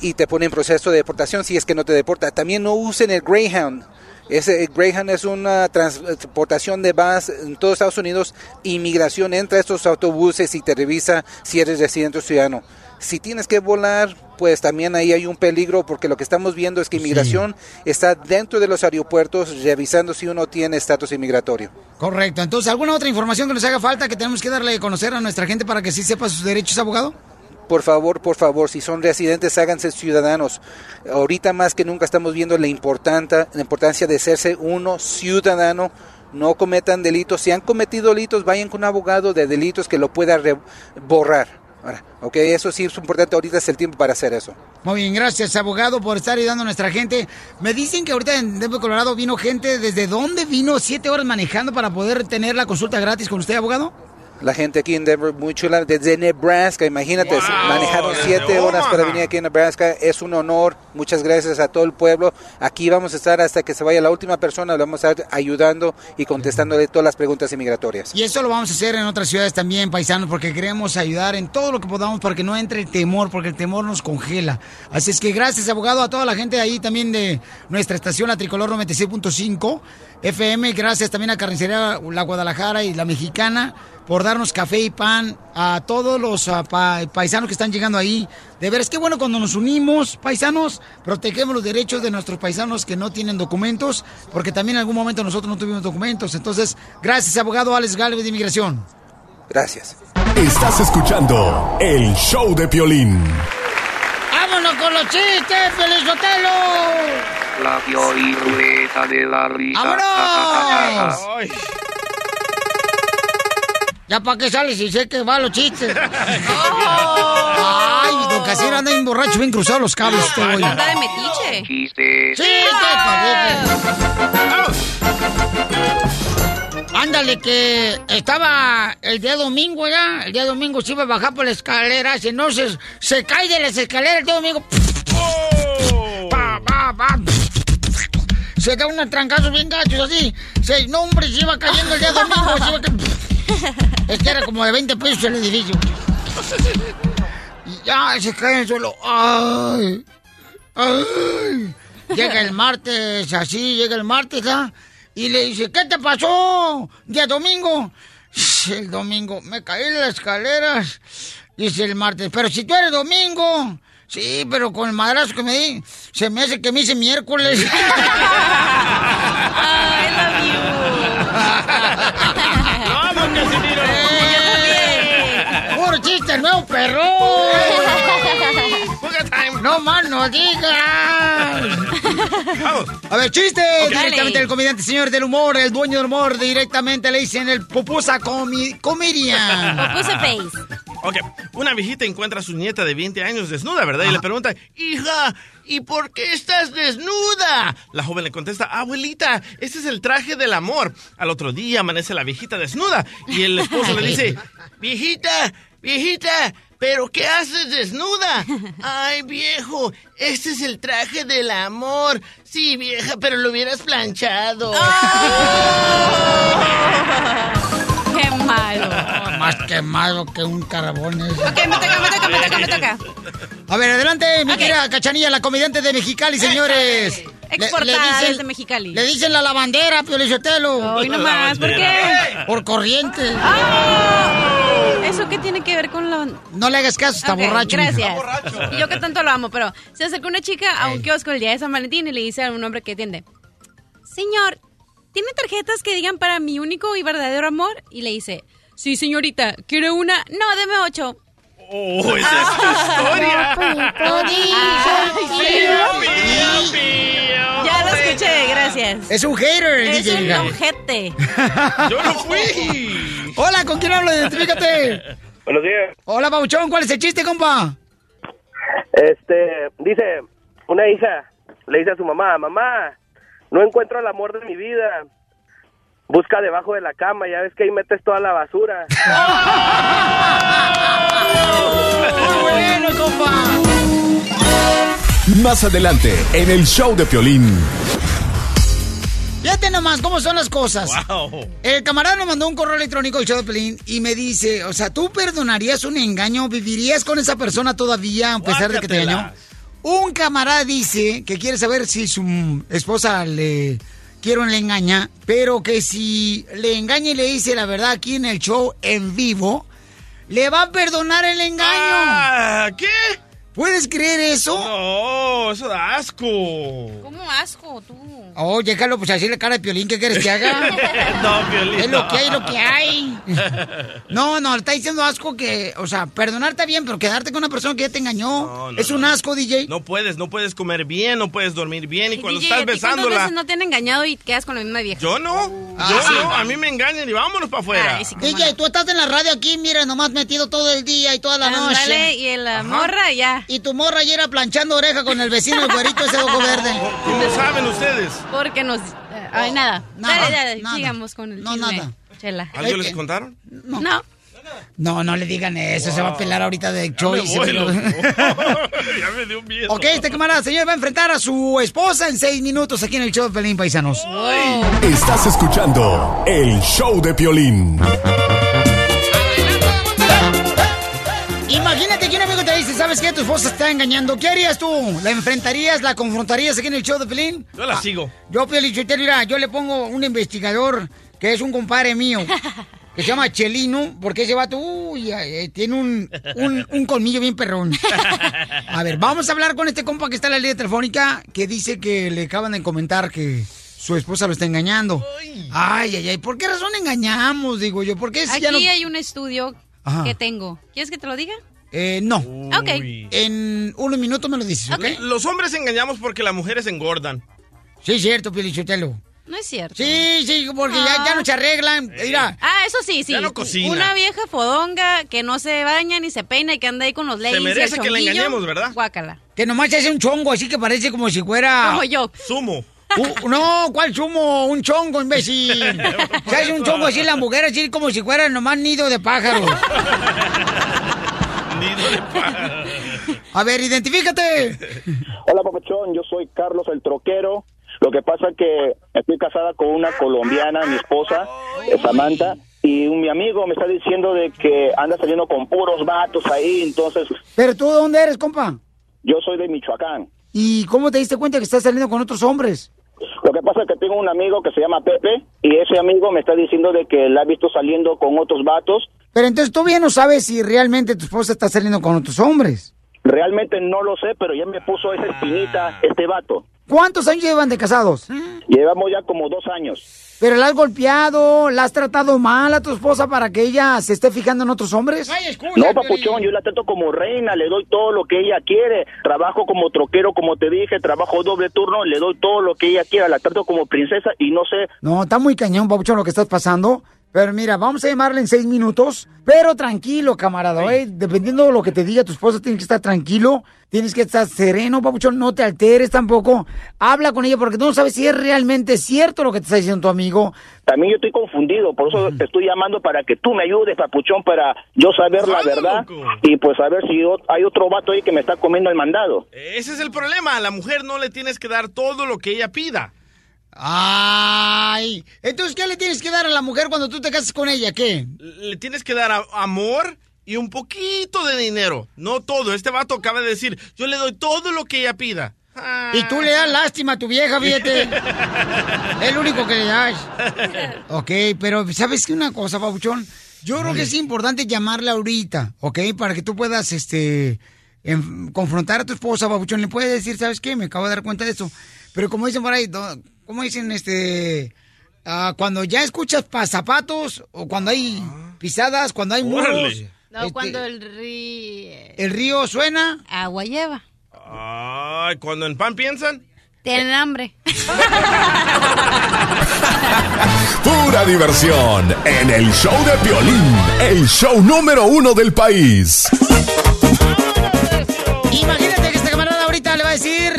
y te pone en proceso de deportación si es que no te deporta. También no usen el Greyhound. Ese el Greyhound es una transportación de bus en todos Estados Unidos. Inmigración entra a estos autobuses y te revisa si eres residente o ciudadano. Si tienes que volar, pues también ahí hay un peligro porque lo que estamos viendo es que inmigración está dentro de los aeropuertos revisando si uno tiene estatus inmigratorio. Correcto. Entonces, ¿alguna otra información que nos haga falta que tenemos que darle a conocer a nuestra gente para que sí sepa sus derechos, abogado? Por favor, por favor, si son residentes, háganse ciudadanos. Ahorita más que nunca estamos viendo la, importante, la importancia de serse uno ciudadano. No cometan delitos. Si han cometido delitos, vayan con un abogado de delitos que lo pueda borrar. Ok, eso sí es importante. Ahorita es el tiempo para hacer eso. Muy bien, gracias, abogado, por estar ayudando a nuestra gente. Me dicen que ahorita en Denver, Colorado, vino gente. ¿Desde dónde vino siete horas manejando para poder tener la consulta gratis con usted, abogado? La gente aquí en Denver, muy chula, desde Nebraska, imagínate, manejaron siete horas para venir aquí a Nebraska, es un honor, muchas gracias a todo el pueblo, aquí vamos a estar hasta que se vaya la última persona, le vamos a estar ayudando y contestándole todas las preguntas inmigratorias. Y eso lo vamos a hacer en otras ciudades también, paisanos, porque queremos ayudar en todo lo que podamos para que no entre el temor, porque el temor nos congela. Así es que gracias, abogado, a toda la gente ahí también de nuestra estación, la Tricolor 96.5 FM. Gracias también a Carnicería La Guadalajara y La Mexicana por darnos café y pan a todos los ah, pa- paisanos que están llegando ahí. De veras, qué bueno cuando nos unimos, paisanos, protegemos los derechos de nuestros paisanos que no tienen documentos, porque también en algún momento nosotros no tuvimos documentos. Entonces, gracias, abogado Alex Galvez de Inmigración. Gracias. Estás escuchando el show de Piolín. ¡Vámonos con los chistes, Felizotelo! La Piolirrueta de la risa. ¡Vámonos! ¿Ya para qué sales si sé que va los chistes? ¡Ay, don Casimiro anda bien borracho, bien cruzado los cables este güey. Anda de metiche. Chistes. Ándale, que estaba el día domingo, ¿ya? El día domingo se iba a bajar por la escalera, y no se, se cae de las escaleras el día domingo. Pa, pa, pa. Se da unos trancazos bien gachos así. Se, no, hombre, se iba cayendo el día domingo. se iba ca- Es que era como de 20 pesos el edificio. Y ya se cae en el suelo. ¡Ay! ¡Ay! Llega el martes, así, llega el martes, ¿ah? Y le dice, ¿qué te pasó? Día domingo. El domingo, me caí de las escaleras. Dice el martes, pero si tú eres domingo. Sí, pero con el madrazo que me di, se me hace que me hice miércoles. ¡Vamos, Casimiro! ¡Puro chiste nuevo, perro! ¡No más no digas! A ver, chiste. Directamente del comediante, señor del humor, el dueño del humor, directamente le dicen el pupusa comi comedian. Pupusa face. Ok, una viejita encuentra a su nieta de 20 años desnuda, ¿verdad? Y le pregunta, hija, ¿y por qué estás desnuda? La joven le contesta, abuelita, este es el traje del amor. Al otro día amanece la viejita desnuda y el esposo le dice, viejita, viejita, ¿pero qué haces desnuda? Ay, viejo, este es el traje del amor. Sí, vieja, pero lo hubieras planchado. ¡Qué malo! Más quemado que un carbón. ese. Ok, me toca, me toca, me toca, me toca. A ver, adelante, mi Ok. querida Cachanilla, la comediante de Mexicali, señores. Exportada desde Mexicali. Le dicen la lavandera, Pio Lizotelo. Hoy nomás, ¿por qué? Por corriente. Ah, ¿Eso qué tiene que ver con la...? No le hagas caso, está borracho. Gracias. Y yo que tanto lo amo, pero se acercó una chica a un kiosco el día de San Valentín y le dice a un hombre que atiende, Señor, ¿tiene tarjetas que digan para mi único y verdadero amor? Y le dice, sí, señorita, ¿quiere una? No, deme ocho. ¡Oh, esa es tu historia! Ya lo escuché, gracias. Es un hater, el Es DJ. un ojete. ¡Yo no fui! Hola, ¿con quién hablo? Identifícate. Buenos días. Hola, Pauchón, ¿cuál es el chiste, compa? Este, dice, una hija le dice a su mamá, mamá, no encuentro el amor de mi vida. Busca debajo de la cama, ya ves que ahí metes toda la basura. Muy bueno, compa. Más adelante, en el show de Piolín. Fíjate nomás cómo son las cosas. Wow. El camarada me mandó un correo electrónico al show de Pelín y me dice, o sea, ¿tú perdonarías un engaño? ¿Vivirías con esa persona todavía a pesar de que te engañó? Un camarada dice que quiere saber si su esposa le quiere le engaña, pero que si le engaña y le dice la verdad aquí en el show en vivo, le va a perdonar el engaño. Ah, ¿Qué? ¿Puedes creer eso? No, eso da asco. ¿Cómo asco tú? Oye, Carlos, pues así la cara de Piolín, ¿qué quieres que haga? No, Piolín, Es lo que hay, lo que hay. No, no, le está diciendo asco que, o sea, perdonarte está bien, pero quedarte con una persona que ya te engañó No, no, es un no. asco, DJ. No puedes, no puedes comer bien, no puedes dormir bien. Y cuando DJ, estás ¿a ti ¿Cuántas besándola. veces no te han engañado y quedas con la misma vieja? Yo no. Ah, yo sí. no. A mí me engañan y vámonos para afuera. Ay, sí, DJ, no. tú estás en la radio aquí, mira, nomás metido todo el día y toda la noche. y en la morra ya. Y tu morra ayer era planchando oreja con el vecino, el güerito ese ojo verde. ¿Cómo saben ustedes? Porque nos... Ay, nada. Nada, dale, dale, nada. sigamos con el No, chisme. nada. Chela. ¿Algo Eh, les eh. contaron? No. No, no le digan eso, se va a pelar ahorita de Ya show. me voy, ya me dio miedo. ok, este camarada, señor, va a enfrentar a su esposa en seis minutos aquí en el show de Pelín Paisanos. Estás escuchando el show de Piolín. Imagínate que un amigo te dice, ¿sabes qué? Tu esposa está engañando. ¿Qué harías tú? ¿La enfrentarías? ¿La confrontarías aquí en el show de Pelín? Yo la sigo. Yo, Piolichotero, mira, yo le pongo un investigador que es un compadre mío. que se llama Chelino, porque ese vato, uy, eh, tiene un, un, un colmillo bien perrón. A ver, vamos a hablar con este compa que está en la línea telefónica, que dice que le acaban de comentar que su esposa lo está engañando. Ay, ay, ay, ¿por qué razón engañamos, digo yo? ¿Por qué si Aquí ya no... hay un estudio Ajá. que tengo. ¿Quieres que te lo diga? Eh, no. Ok. En unos minutos me lo dices, ¿ok? Los hombres engañamos porque las mujeres engordan. Sí, cierto, Pielichotelo. No es cierto. Sí, sí, porque ya, ya no se arreglan. Mira. Ah, eso sí, sí. Ya no cocina. Una vieja fodonga que no se baña ni se peina y que anda ahí con los leggings y el merece que la engañemos, ¿verdad? Guácala. Que nomás se hace un chongo así que parece como si fuera... Como yo. Sumo. Uh, no, ¿cuál sumo? Un chongo, imbécil. Se hace un chongo así en la mujer, así como si fuera nomás nido de pájaros. Nido de pájaro. A ver, identifícate. Hola, papuchón. Yo soy Carlos el troquero. Lo que pasa que estoy casada con una colombiana, mi esposa, Samantha, y un- mi amigo me está diciendo de que anda saliendo con puros vatos ahí, entonces Pero tú, ¿de dónde eres, compa? yo soy de Michoacán. ¿Y cómo te diste cuenta que estás saliendo con otros hombres? Pasa que tengo un amigo que se llama Pepe y ese amigo me está diciendo de que la ha visto saliendo con otros vatos. Pero entonces tú bien no sabes si realmente tu esposa está saliendo con otros hombres. Realmente no lo sé, pero ya me puso esa espinita este vato. ¿Cuántos años llevan de casados? Llevamos ya como dos años. ¿Pero la has golpeado, la has tratado mal a tu esposa para que ella se esté fijando en otros hombres? No, papuchón, yo la trato como reina, le doy todo lo que ella quiere. Trabajo como troquero, como te dije, trabajo doble turno, le doy todo lo que ella quiera, la trato como princesa y no sé, No, está muy cañón, Papuchón, lo que estás pasando. Pero mira, vamos a llamarle en seis minutos. Pero tranquilo, camarada, ¿eh? Dependiendo de lo que te diga tu esposa, tienes que estar tranquilo. Tienes que estar sereno, Papuchón. No te alteres tampoco. Habla con ella porque tú no sabes si es realmente cierto lo que te está diciendo tu amigo. también yo estoy confundido, por eso te estoy llamando para que tú me ayudes, papuchón, para yo saber la verdad y pues a ver si o- hay otro vato ahí que me está comiendo el mandado. Ese es el problema. A la mujer no le tienes que dar todo lo que ella pida. Ay, entonces, ¿qué le tienes que dar a la mujer cuando tú te casas con ella? ¿Qué? Le tienes que dar a- amor y un poquito de dinero. No todo. Este vato acaba de decir, yo le doy todo lo que ella pida. Y tú le das lástima a tu vieja, fíjate. El único que le das. Ok, pero ¿sabes qué una cosa, Pabuchón? Yo creo que es importante llamarla ahorita, ¿ok? Para que tú puedas, este, en- confrontar a tu esposa, Pabuchón. Le puedes decir, ¿sabes qué? Me acabo de dar cuenta de esto. Pero como dicen por ahí, ¿cómo dicen, este... ah, cuando ya escuchas pasapatos o cuando hay pisadas, cuando hay muros, Órale. No, este, cuando el río... el río suena. Agua lleva. Ay, cuando en pan piensan. Tienen hambre. Pura diversión en el show de violín, el show número uno del país. Imagínate que este camarada ahorita le va a decir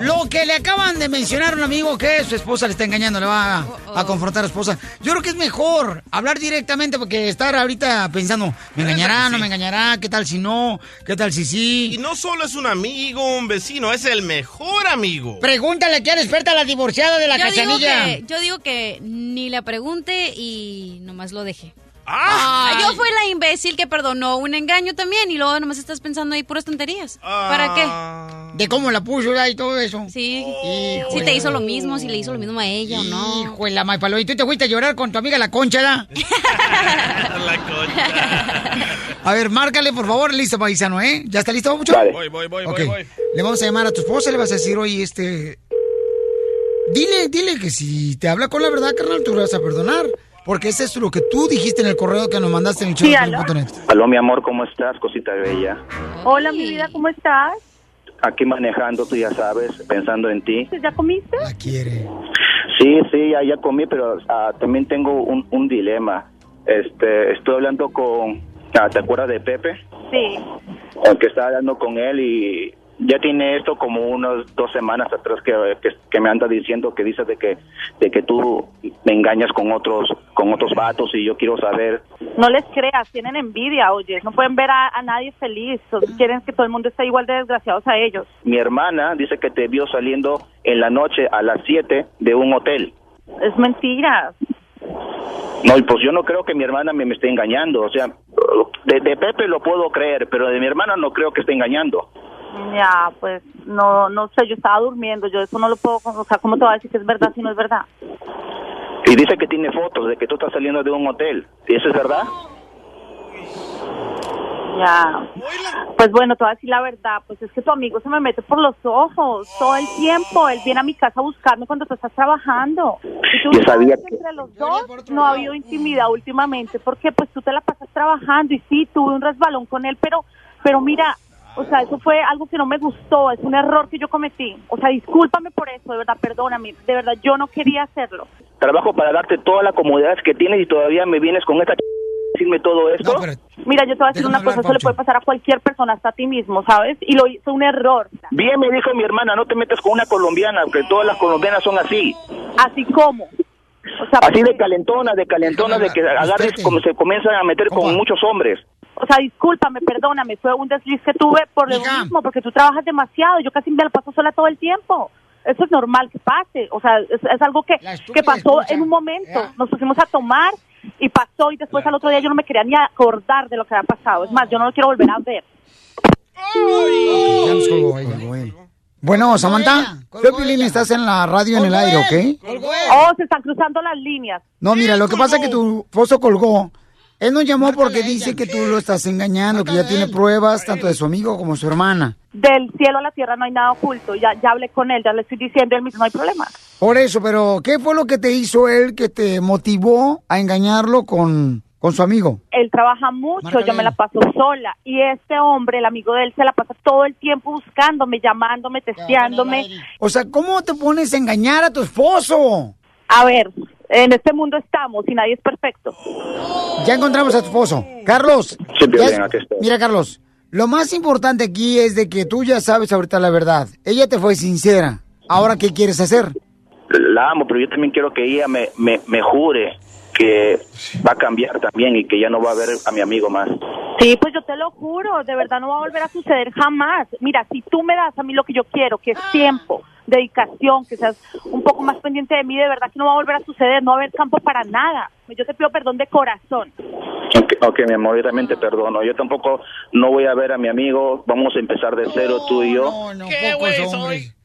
lo que le acaban de mencionar a un amigo que su esposa le está engañando, le va a, a confrontar a su esposa. Yo creo que es mejor hablar directamente porque estar ahorita pensando, ¿me engañará, no me engañará? ¿Qué tal si no? ¿Qué tal si sí? Y no solo es un amigo, un vecino, es el mejor amigo. Pregúntale qué experta la divorciada de la yo digo, cachanilla. que, yo digo que ni la pregunte y nomás lo deje. Ay. Yo fui la imbécil que perdonó un engaño también y luego nomás estás pensando ahí puras tonterías. ¿Para qué? De cómo la puso ya y todo eso. Sí. Hijo Si te hizo lo mismo, si le hizo lo mismo a ella o no. Hijo de la maipalo. ¿Y tú te fuiste a llorar con tu amiga la concha. La concha. A ver, márcale, por favor, listo, paisano, ¿eh? ¿Ya está listo, mucho? Voy, voy, voy, Ok. voy, voy. Le vamos a llamar a tu esposa, le vas a decir, oye, este... Dile, dile que si te habla con la verdad, carnal, tú le vas a perdonar. Porque ese es lo que tú dijiste en el correo que nos mandaste en el Sí. Aló, mi amor, ¿cómo estás, cosita bella? Hola, mi vida, ¿cómo estás? Aquí manejando, tú ya sabes, pensando en ti. ¿Ya comiste? La quiere. Sí, sí, ya, ya comí, pero ah, también tengo un, un dilema. Este, estoy hablando con, ah, ¿te acuerdas de Pepe? Sí. Que estaba hablando con él y ya tiene esto como unas dos semanas atrás que, que, que me anda diciendo que dices de que de que tú me engañas con otros con otros vatos y yo quiero saber No les creas, tienen envidia, oye. No pueden ver a, a nadie feliz. Quieren que todo el mundo esté igual de desgraciados a ellos. mi hermana dice que te vio saliendo en la noche a las 7 de un hotel Es mentira. no y pues yo no creo que mi hermana me, me esté engañando o sea de, de Pepe lo puedo creer pero de mi hermana no creo que esté engañando Ya, pues no no sé, yo estaba durmiendo. Yo eso no lo puedo, o sea, ¿cómo te voy a decir que es verdad si no es verdad? y dice que tiene fotos de que tú estás saliendo de un hotel. ¿Y eso es verdad? Ya. Pues bueno, te voy a decir la verdad, pues es que tu amigo se me mete por los ojos todo el tiempo. Él viene a mi casa a buscarme cuando tú estás trabajando. Y tú Yo sabía que- entre los dos no ha habido intimidad últimamente porque pues tú te la pasas trabajando y sí, tuve un resbalón con él, pero pero mira, o sea, eso fue algo que no me gustó, es un error que yo cometí. O sea, discúlpame por eso, de verdad, perdóname. De verdad, yo no quería hacerlo. Trabajo para darte todas las comodidades que tienes y todavía me vienes con esta ch- decirme todo esto. Mira, yo te voy a decir una cosa, eso le puede pasar a cualquier persona, hasta a ti mismo, ¿sabes? Y lo hizo un error. Bien me dijo mi hermana, no te metas con una colombiana, que todas las colombianas son así. Así como. así de calentonas, de calentonas, de que agarres como se comienzan a meter con muchos hombres. O sea, discúlpame, perdóname, fue un desliz que tuve por lo mismo, porque tú trabajas demasiado, yo casi me la paso sola todo el tiempo. Eso es normal que pase, o sea, es, es algo que, que pasó en un momento. Nos pusimos a tomar y pasó y después al otro día yo no me quería ni acordar de lo que había pasado. Es más, yo no lo quiero volver a ver. Bueno, Samantha, Piolín, estás en la radio en el aire, ¿ok? Oh, se están cruzando las líneas. No, mira, lo que pasa es que tu esposo colgó. Él nos llamó porque dice que tú lo estás engañando, que ya tiene pruebas tanto de su amigo como su hermana. Del cielo a la tierra no hay nada oculto. Ya, ya hablé con él, ya le estoy diciendo, él mismo no hay problema. Por eso, pero ¿qué fue lo que te hizo él que te motivó a engañarlo con, con su amigo? Él trabaja mucho, Márcale. yo me la paso sola. Y este hombre, el amigo de él, se la pasa todo el tiempo buscándome, llamándome, testeándome. O sea, ¿cómo te pones a engañar a tu esposo? A ver, en este mundo estamos y nadie es perfecto. Ya encontramos a tu esposo. Carlos. Sí, Piolín, ya- aquí estoy. Mira, Carlos, lo más importante aquí es de que tú ya sabes ahorita la verdad. Ella te fue sincera. Ahora, ¿qué quieres hacer? La amo, pero yo también quiero que ella me, me, me jure que va a cambiar también y que ya no va a ver a mi amigo más. Sí, pues yo te lo juro, de verdad no va a volver a suceder jamás. Mira, si tú me das a mí lo que yo quiero, que es tiempo, dedicación, que seas un poco más pendiente de mí, de verdad que no va a volver a suceder, no va a haber campo para nada. Yo te pido perdón de corazón. Ok, ok, mi amor, yo también te perdono. Yo tampoco no voy a ver a mi amigo. Vamos a empezar de cero, tú y yo. ¿Qué güey soy?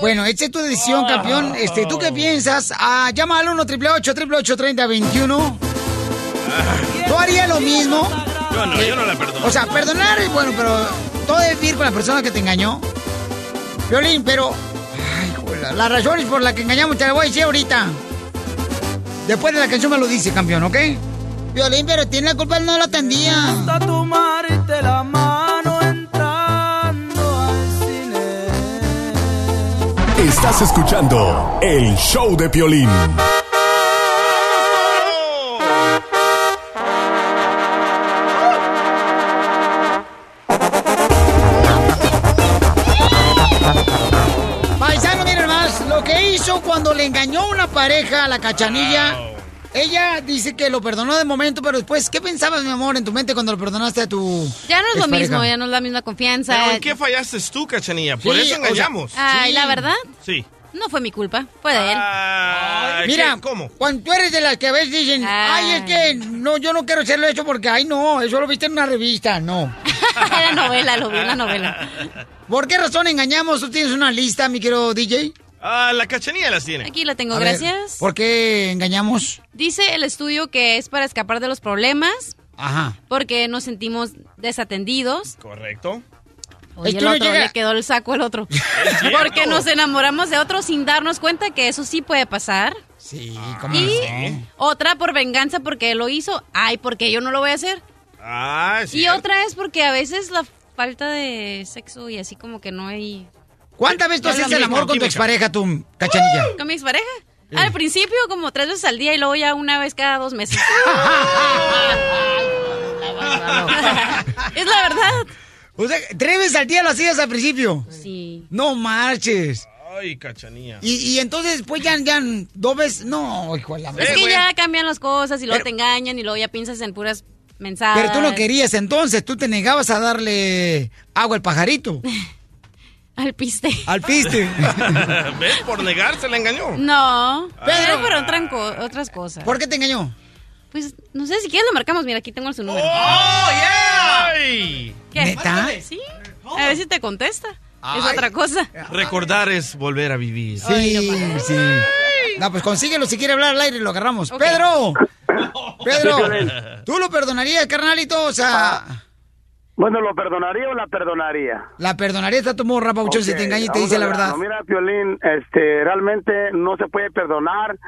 Bueno, esta es tu decisión, campeón. Este, ¿Tú qué piensas? Ah, llama al 1 888 3021 ¿Tú harías lo mismo? Yo no, yo no la perdono. O sea, perdonar es bueno, pero todo es vivir con la persona que te engañó. Violín, pero. Ay, joder, las razones por las que engañamos te las voy a decir ahorita. Después de la canción me lo dice, campeón, ¿ok? Violín, pero tiene la culpa, él no la atendía. Hasta tomarte la mano Estás escuchando el show de Piolín. Paisano, miren más, lo que hizo cuando le engañó una pareja a la cachanilla. Ella dice que lo perdonó de momento, pero después, ¿qué pensabas, mi amor, en tu mente cuando lo perdonaste a tu. Ya no es lo mismo, ya no es la misma confianza. Pero ¿en qué fallaste tú, Cachanilla? Por Sí, eso o sea, engañamos. Ay, la verdad, Sí. no fue mi culpa, fue de él. Mira, ¿qué? ¿Cómo? cuando tú eres de las que a veces dicen, ay, es que no, yo no quiero hacerlo eso porque, ay, no, eso lo viste en una revista, no. la novela, lo vi en la novela. ¿Por qué razón engañamos? ¿Tú tienes una lista, mi querido DJ? Ah, la Cachanilla las tiene. Aquí la tengo, A ver, gracias. ¿Por qué engañamos? Dice el estudio que es para escapar de los problemas, Ajá. porque nos sentimos desatendidos. Correcto. Oye, el otro, llega- le quedó el saco el otro. Porque nos enamoramos de otro sin darnos cuenta que eso sí puede pasar. Sí, ¿cómo Y no? otra por venganza porque él lo hizo. Ay, porque yo no lo voy a hacer. Ah, sí. Y otra es porque a veces la falta de sexo y así como que no hay... ¿Cuántas veces tú es haces el amor con tu expareja, tu cachanilla? ¿Con mi expareja? Al principio como tres veces al día y luego ya una vez cada dos meses. es la verdad. O sea, tres veces al día lo hacías al principio. Sí. No marches. Ay, Cachanilla. Y, y entonces, pues ya, ya dos veces. No, hijo de la Es madre. que ya cambian las cosas y luego te engañan y luego ya piensas en puras mensajes. Pero tú no querías entonces, tú te negabas a darle agua al pajarito. Al piste. Al piste. ¿Ves? Por negarse la engañó. No, Ah. pero fueron otras cosas. ¿Por qué te engañó? Pues no sé si quieres lo marcamos. Mira, aquí tengo su número. ¡Oh, yeah! Ay. ¿Qué? ¿Neta? Sí. A ver si te contesta. Es otra cosa. Recordar es volver a vivir. Sí, sí. No, pues consíguelo si quiere hablar al aire y lo agarramos. ¡Pedro! Pedro, ¿tú lo perdonarías, carnalito? O sea... Bueno, ¿lo perdonaría o la perdonaría? La perdonaría está tu morra, Pauchón, si te engaña y te dice la ver, verdad. no, mira, Piolín, este, realmente no se puede perdonar.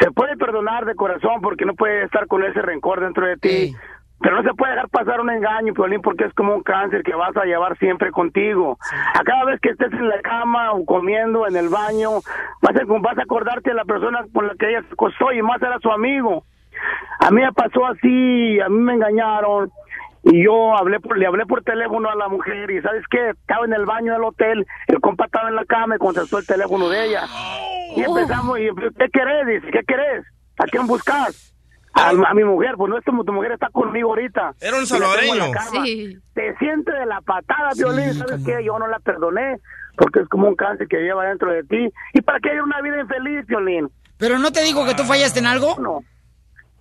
Se puede perdonar de corazón porque no puede estar con ese rencor dentro de ti. Pero no se puede dejar pasar un engaño, Piolín, porque es como un cáncer que vas a llevar siempre contigo. A cada vez que estés en la cama o comiendo en el baño, vas a, vas a acordarte de la persona con la que ella se acostó y más era su amigo. A mí me pasó así, a mí me engañaron y yo hablé por, le hablé por teléfono a la mujer y ¿sabes qué? Estaba en el baño del hotel, el compa estaba en la cama y contestó el teléfono de ella. Y empezamos, y ¿qué querés? Dice, ¿qué querés? ¿A quién buscas? A, a mi mujer, pues no es como tu mujer está conmigo ahorita. Era un salvadoreño. Sí. Te siente de la patada, Violín, ¿sabes qué? Yo no la perdoné porque es como un cáncer que lleva dentro de ti. ¿Y para qué hay una vida infeliz, Violín? ¿Pero no te digo que tú fallaste en algo? No.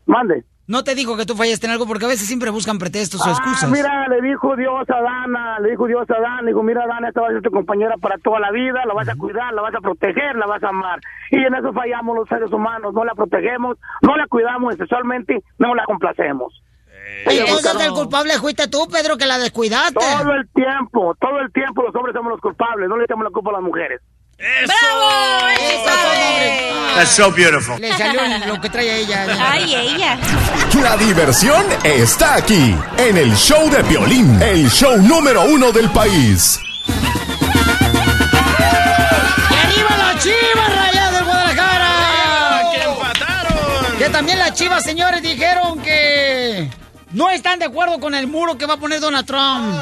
Mande. No te digo que tú fallaste en algo porque a veces siempre buscan pretextos o excusas. Ah, mira, le dijo Dios a Dana, le dijo Dios a Dana, dijo, mira Dana, esta va a ser tu compañera para toda la vida, la vas a cuidar, la vas a proteger, la vas a amar. Y en eso fallamos los seres humanos, no la protegemos, no la cuidamos, y sexualmente no la complacemos. Entonces el culpable fuiste tú, Pedro, que la descuidaste. Todo el tiempo, todo el tiempo los hombres somos los culpables, no le echamos la culpa a las mujeres. ¡Bravo! ¡Eso, hombre! That's so beautiful. Le salió lo que trae ella. Ay, ella. La diversión está aquí, en el show de violín, el show número uno del país. ¡Y arriba las chivas, rayadas del Guadalajara! ¡Que empataron! Que también las chivas, señores, dijeron que no están de acuerdo con el muro que va a poner Donald Trump.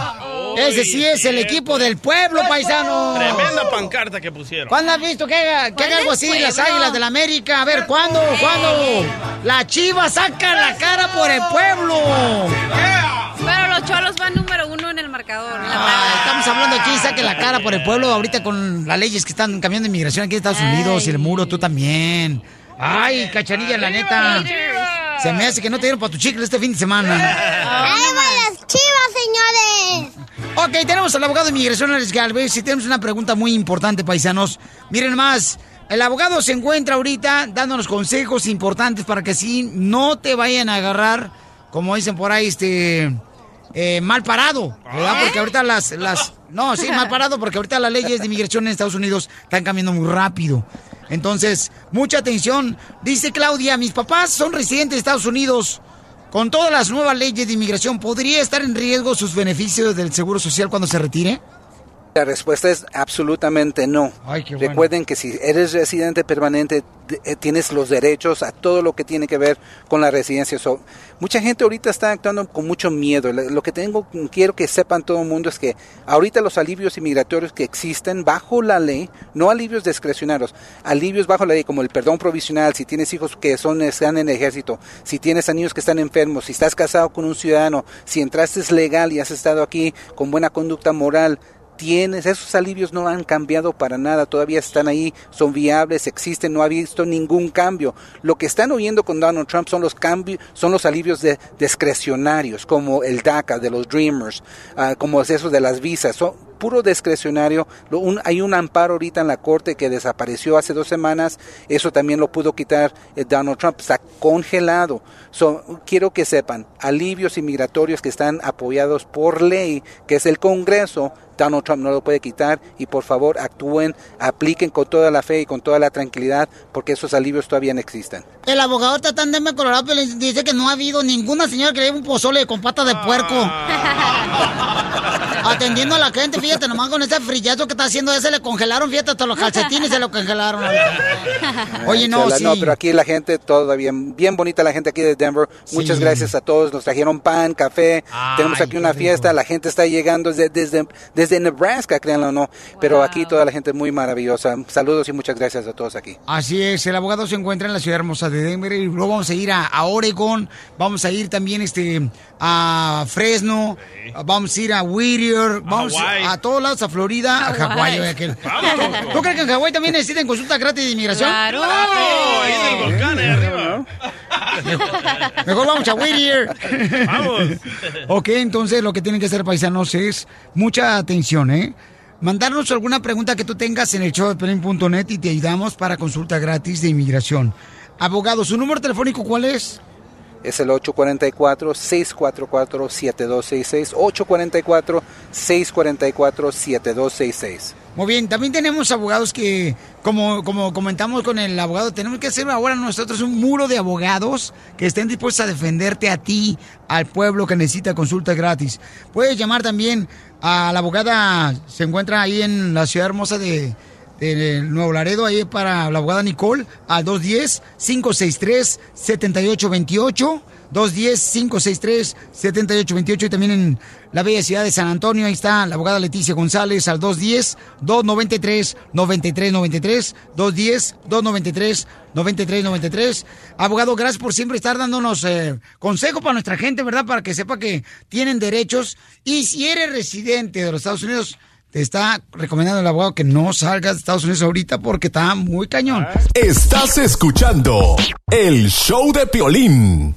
Ese sí es el equipo del pueblo, paisano. Tremenda pancarta que pusieron. ¿Cuándo has visto que haga, que haga algo así pueblo? las águilas del América? A ver, ¿cuándo? ¿Cuándo? La chiva saca la cara por el pueblo. Pero los cholos van número uno en el marcador. en la Ah, estamos hablando aquí, saque la cara por el pueblo ahorita con las leyes que están cambiando de inmigración aquí en Estados Unidos y el muro, tú también. Ay, cachanilla, la neta. Se me hace que no te dieron para tu chicle este fin de semana. ¡Ahí van las chivas, señores! Ok, tenemos al abogado de inmigración, Alex Galvez, y tenemos una pregunta muy importante, paisanos. Miren más, el abogado se encuentra ahorita dándonos consejos importantes para que así no te vayan a agarrar, como dicen por ahí, este, eh, mal parado, ¿verdad? Porque ahorita las, las, no, sí, mal parado, porque ahorita las leyes de inmigración en Estados Unidos están cambiando muy rápido. Entonces, mucha atención. Dice Claudia, mis papás son residentes de Estados Unidos. Con todas las nuevas leyes de inmigración, ¿podría estar en riesgo sus beneficios del Seguro Social cuando se retire? La respuesta es absolutamente no. Ay, qué bueno. Recuerden que si eres residente permanente, eh, tienes los derechos a todo lo que tiene que ver con la residencia. So, mucha gente ahorita está actuando con mucho miedo. Lo que tengo, quiero que sepan todo el mundo es que ahorita los alivios inmigratorios que existen bajo la ley, no alivios discrecionarios, alivios bajo la ley como el perdón provisional, si tienes hijos que son están en el ejército, si tienes a niños que están enfermos, si estás casado con un ciudadano, si entraste legal y has estado aquí con buena conducta moral, tienes, esos alivios no han cambiado para nada, todavía están ahí, son viables, existen, no ha visto ningún cambio. Lo que están oyendo con Donald Trump son los cambios, son los alivios de, discrecionarios, como el DACA de los Dreamers, ah, como es eso de las visas, son puro discrecionario. Lo- un- hay un amparo ahorita en la corte que desapareció hace dos semanas, eso también lo pudo quitar eh, Donald Trump, está congelado. So, quiero que sepan, alivios inmigratorios que están apoyados por ley, que es el Congreso, Donald Trump no lo puede quitar y por favor actúen, apliquen con toda la fe y con toda la tranquilidad porque esos alivios todavía no existen. El abogado está tan Denver, Colorado, dice que no ha habido ninguna señora que le lleve un pozole con pata de puerco. Atendiendo a la gente, fíjate, nomás con ese frillazo que está haciendo, ese le congelaron, fíjate, hasta los calcetines se lo congelaron. Oye, no, Chela, sí. pero aquí la gente todavía bien bonita la gente aquí de Denver. Muchas Sí. gracias a todos. Nos trajeron pan, café. Tenemos aquí una fiesta. La gente está llegando desde, desde, desde Nebraska, créanlo o no. Pero aquí toda la gente es muy maravillosa. Saludos y muchas gracias a todos aquí. Así es, el abogado se encuentra en la ciudad hermosa de Denver y luego vamos a ir a, a Oregon, vamos a ir también este a Fresno, vamos a ir a Whittier, vamos Hawái. a todos lados, a Florida, a Hawái. Aquel. ¿Tú, tú crees que en Hawái también necesitan consulta gratis de inmigración? Claro. ahí en el volcán, ahí arriba. Mejor vamos a Whittier. Vamos. ok, entonces lo que tienen que hacer paisanos es mucha atención, ¿eh? mandarnos alguna pregunta que tú tengas en el show de Pelín.net y te ayudamos para consulta gratis de inmigración. Abogado, ¿su número telefónico cuál es? Es el 844-644-7266. 844-644-7266. Muy bien, también tenemos abogados que, como, como comentamos con el abogado, tenemos que hacer ahora nosotros un muro de abogados que estén dispuestos a defenderte a ti, al pueblo que necesita consulta gratis. Puedes llamar también a la abogada, se encuentra ahí en la ciudad hermosa de, de Nuevo Laredo, ahí para la abogada Nicole, al 210-563-7828. 210-563-7828 y también en la bella ciudad de San Antonio. Ahí está la abogada Leticia González al 210-293-9393. 210-293-9393. Abogado, gracias por siempre estar dándonos eh, consejo para nuestra gente, ¿verdad? Para que sepa que tienen derechos. Y si eres residente de los Estados Unidos, te está recomendando el abogado que no salgas de Estados Unidos ahorita porque está muy cañón. Estás escuchando el show de Piolín.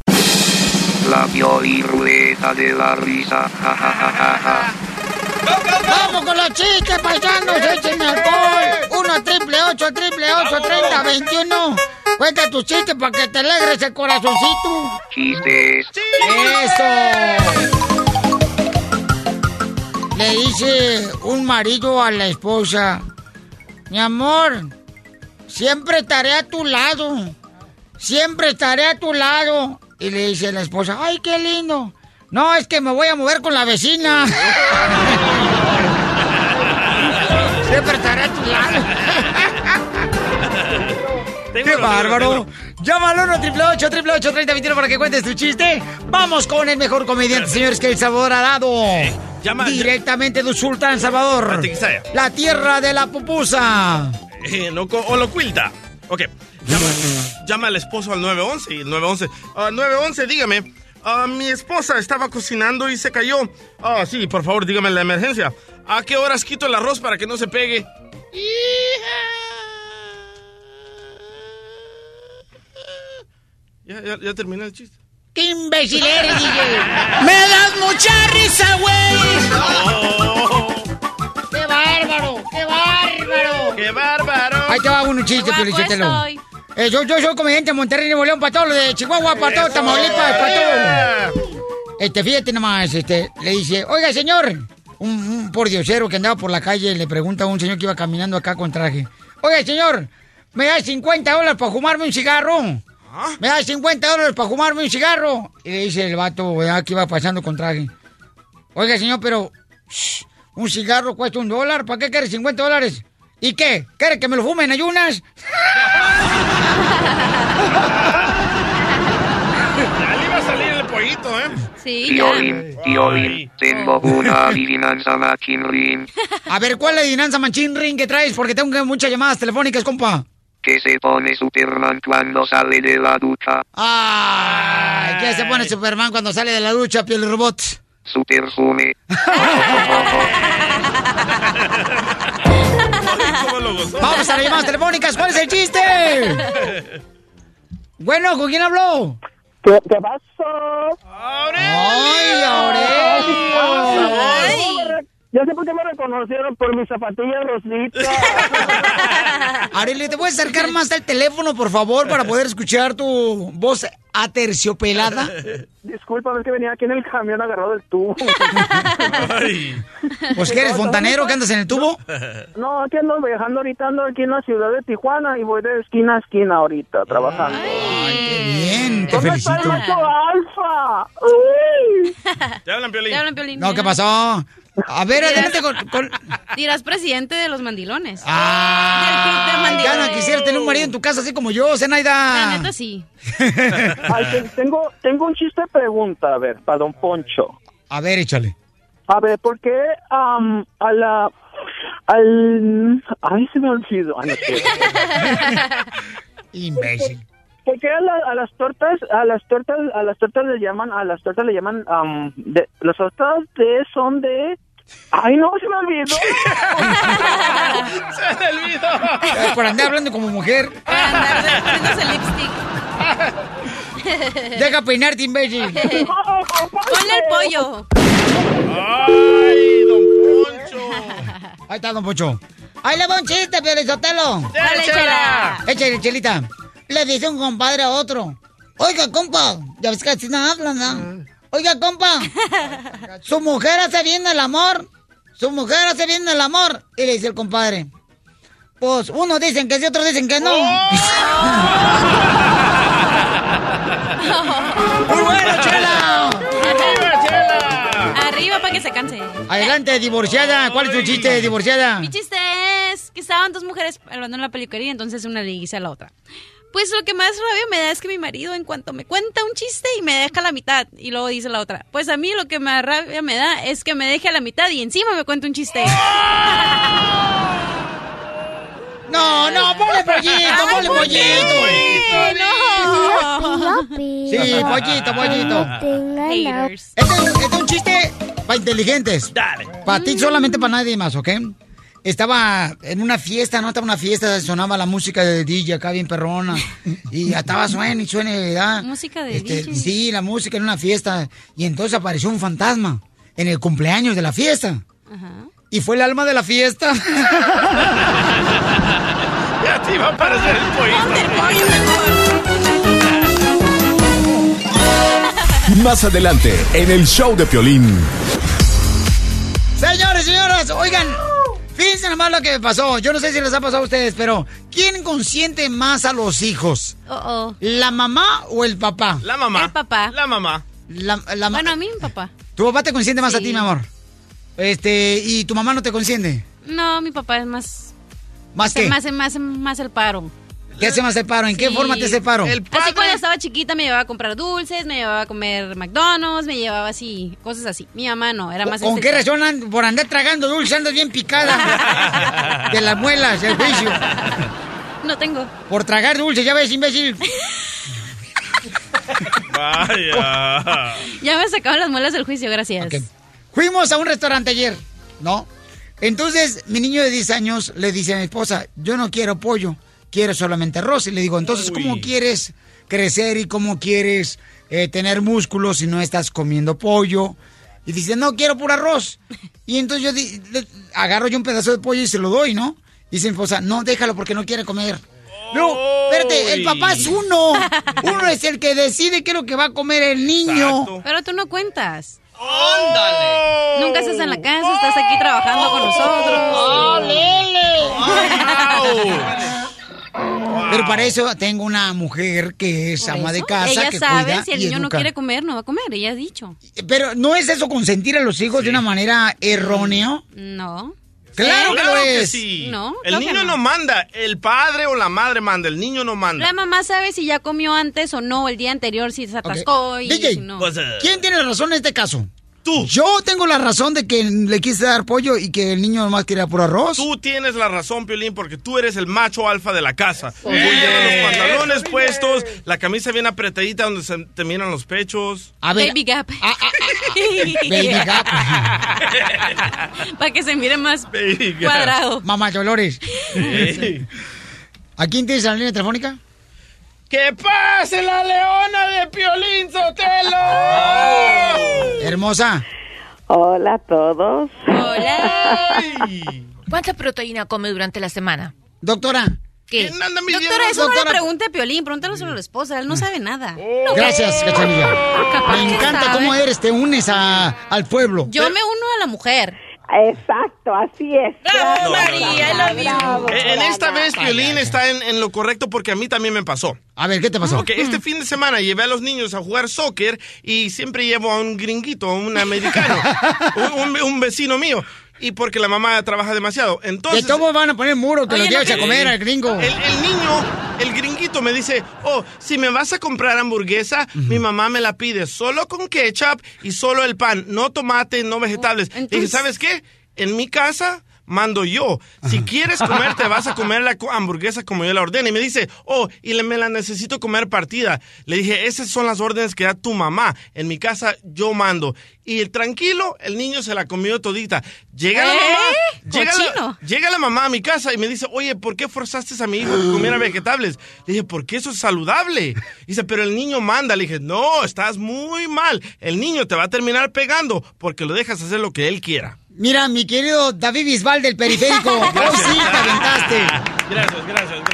La y rueda de la risa. Ja, ja, ja, ja, ja. ¡Vamos con los chistes, paisanos! ¡Échenme alcohol! 1 triple 8 triple 8 30 21 Cuenta tus chistes para que te alegres el corazoncito. Chistes. ¡Eso! Le dice un marido a la esposa, mi amor, siempre estaré a tu lado, siempre estaré a tu lado. Y le dice la esposa, ay, qué lindo. No, es que me voy a mover con la vecina. siempre estaré a tu lado. ¡Qué bárbaro! Llámalo 1 888 3021 para que cuentes tu chiste. Vamos con el mejor comediante, señores, que El Salvador ha dado. Llama- Directamente de Sultán, Salvador. La tierra de la pupusa. Eh, no, co- o lo quilta. Ok. Llama, llama al esposo al 911 y el 911. ah, 911, dígame. ah, mi esposa estaba cocinando y se cayó. Ah, sí, por favor, dígame la emergencia. ¿A qué horas quito el arroz para que no se pegue? Ya, ya, ya terminé el chiste. ¡Qué imbécil eres, DJ! ¡Me das mucha risa, güey! ¡Qué bárbaro! ¡Qué bárbaro! ¡Qué bárbaro! Ahí te va un chiste, Felicitelo. Eh, yo, yo soy comediante de Monterrey, Nuevo León, para todo lo de Chihuahua, para todo, Tamaulipas, para todo. Este, fíjate nomás, este, le dice, oiga, señor, un, un pordiosero que andaba por la calle, le pregunta a un señor que iba caminando acá con traje, oiga, señor, ¿me da 50 dólares para fumarme un cigarro? ¿Me da 50 dólares para fumarme un cigarro? Y le dice el vato, ¿verdad? que iba pasando con traje. Oiga, señor, pero shh, un cigarro cuesta un dólar, ¿para qué quiere 50 dólares? ¿Y qué? ¿Quiere que me lo fume en ayunas? Ya le iba a salir el pollito, ¿eh? Sí, Piolín, Piolín, tengo una adivinanza machinrín. A ver, ¿cuál es la adivinanza manchín ring que traes? Porque tengo muchas llamadas telefónicas, compa. Que se pone Superman cuando sale de la ducha? Ay, ¿qué se pone Superman cuando sale de la ducha, piel robot? Su perfume. Vamos a las llamadas telefónicas, ¿cuál es el chiste? Bueno, ¿con quién habló? ¿Qué, qué pasó? ¡Ay, Aurelio! Ya sé por qué me reconocieron por mis zapatillas rositas. Aurelio, ¿te puedes acercar más al teléfono, por favor, para poder escuchar tu voz aterciopelada? Disculpa, es que venía aquí en el camión agarrado del tubo. Pues que eres fontanero, que andas en el tubo. No, aquí ando viajando ahorita, ando aquí en la ciudad de Tijuana y voy de esquina a esquina ahorita trabajando. Bien, te ¿Dónde está el felicito. macho alfa? Uy. ¿Te hablan, Piolín? Te hablan, Piolín. No, ¿qué pasó? A ver, adelante con... con... Dirás presidente de los mandilones. Ah, Del club de mandilones. Gana, quisiera tener un marido en tu casa así como yo, Zenaida. La neta sí. Ay, te- tengo, tengo un chiste de pregunta, a ver, para don Poncho. A ver, échale. A ver, ¿por qué am, a la... al... Ay, se me olvidó. Ah, no. Imbécil. ¿Por qué a, la- a las tortas, a las tortas, a las tortas le llaman, a las tortas le llaman, am, de, las tortas de son de... Ay, no, se me olvidó. ¡Se me olvidó! Eh, Por andar hablando como mujer. Poniéndose lipstick. Deja peinarte, imbécil. Ponle el pollo. ¡Ay, don Poncho! Ahí está, don Pocho. Ahí le va un chiste, Piolizotelo. Dale, Chela. Échale, Chelita. Le dice un compadre a otro. Oiga, compa. Ya ves que así no hablan, ¿no? Oiga, compa. Su mujer hace bien el amor. Su mujer hace bien el amor. Y le dice el compadre. Pues unos dicen que sí, otros dicen que no. ¡Muy bueno, Chela! ¡Arriba, Chela! Arriba para que se canse. Adelante, divorciada. ¿Cuál es tu chiste, divorciada? Mi chiste es que estaban dos mujeres hablando en la peluquería, entonces una le dice a la otra. Pues lo que más rabia me da es que mi marido en cuanto me cuenta un chiste y me deja la mitad y luego dice la otra, pues a mí lo que más rabia me da es que me deje a la mitad y encima me cuenta un chiste. No, no, ponle pollito, ponle pollito. No. Sí, pollito, pollito. Este, es- este es un chiste para inteligentes. Dale. Para ti, solamente para nadie más, ¿ok? Estaba en una fiesta, ¿no? Estaba una fiesta, sonaba la música de DJ acá bien perrona. Y estaba suene y suene, ¿verdad? Música de Este, DJ. Sí, la música en una fiesta. Y entonces apareció un fantasma en el cumpleaños de la fiesta. Ajá. Y fue el alma de la fiesta. Ya te iba a parecer el Más adelante, en el show de Piolín. Señores, señoras, oigan, fíjense nomás lo que me pasó. Yo no sé si les ha pasado a ustedes, pero ¿quién consiente más a los hijos? Oh, oh. ¿La mamá o el papá? La mamá. El papá. La mamá. La, la ma- Bueno, a mí mi papá. ¿Tu papá te consiente más a ti, mi amor? Este, ¿y tu mamá no te consiente? No, mi papá es más... ¿Más qué? Más, más, más el paro. ¿Qué hace más el paro? ¿En qué forma te hace paro? Así cuando estaba chiquita me llevaba a comprar dulces, me llevaba a comer McDonald's, me llevaba así, cosas así. Mi mamá no, era más... ¿Con qué razón and- por andar tragando dulce andas bien picada? de las muelas, el juicio. No tengo. Por tragar dulce, ya ves, imbécil. Vaya. Ya me sacaron las muelas del juicio, gracias. Fuimos a un restaurante ayer, ¿no? Entonces, mi niño de 10 años le dice a mi esposa, yo no quiero pollo, quiero solamente arroz. Y le digo, entonces, ¿cómo quieres crecer y cómo quieres eh, tener músculos si no estás comiendo pollo? Y dice, no, quiero puro arroz. Y entonces yo di- le- agarro yo un pedazo de pollo y se lo doy, ¿no? Dice mi esposa, no, déjalo porque no quiere comer. No, espérate, el papá es uno. Uno es el que decide qué es lo que va a comer el niño. Pero tú no cuentas. ¡Ándale! Nunca estás en la casa, estás aquí trabajando con nosotros. ¡Oh, Pero para eso tengo una mujer que es ama de casa, Ella que sabe cuida si el niño no quiere comer, no va a comer, ella ha dicho. Pero ¿no es eso consentir a los hijos de una manera errónea? No. Claro que lo es. sí. No, El que niño no. no manda, el padre o la madre manda, el niño no manda. La mamá sabe si ya comió antes o no, el día anterior, si se atascó y DJ, si no. Pues, eh, ¿quién tiene razón en este caso? Tú. Yo tengo la razón de que le quise dar pollo y que el niño nomás quería puro arroz. Tú tienes la razón, Piolín, porque tú eres el macho alfa de la casa. Tú llevas los pantalones puestos, la camisa bien apretadita donde se te miran los pechos. A ver, Baby Gap. Baby Gap. Para que se mire más Baby cuadrado. Mamá Dolores. Sí. ¿A quién tienes la línea telefónica? ¡Que pase la leona de Piolín Sotelo! Hermosa. Hola a todos. Hola. ¿Cuánta proteína come durante la semana? Doctora. ¿Qué? Doctora, eso no Doctora. le pregunte a Piolín, pregúntale sobre la esposa, él no sabe nada. No. Gracias, Cachanilla. Me encanta sabe. cómo eres, te unes a- al pueblo. Yo me uno a la mujer. Exacto, así es. Bravo, María, I love you. En esta vez, Piolín está en, en lo correcto porque a mí también me pasó. A ver, ¿qué te pasó? Ok, este fin de semana llevé a los niños a jugar soccer y siempre llevo a un gringuito, a un americano, un, un- un vecino mío. Y porque la mamá trabaja demasiado. Entonces, todos van a poner muro que los lleves a comer al gringo. El, el niño, el gringuito me dice, oh, si me vas a comprar hamburguesa, mi mamá me la pide solo con ketchup y solo el pan, no tomate, no vegetales. Dije, entonces- ¿sabes qué? En mi casa mando yo. Si quieres comer, te vas a comer la hamburguesa como yo la ordene. Y me dice, oh, y le- me la necesito comer partida. Le dije, esas son las órdenes que da tu mamá. En mi casa yo mando. Y el tranquilo, el niño se la comió todita. Llega la ¿Eh? mamá. Llega la, llega la mamá a mi casa y me dice, oye, ¿por qué forzaste a mi hijo que comiera vegetales? Le dije, porque eso es saludable. Dice, pero el niño manda. Le dije, no, estás muy mal. El niño te va a terminar pegando porque lo dejas hacer lo que él quiera. Mira, mi querido David Bisbal del periférico. Oh, sí, te aventaste. Gracias, gracias, gracias.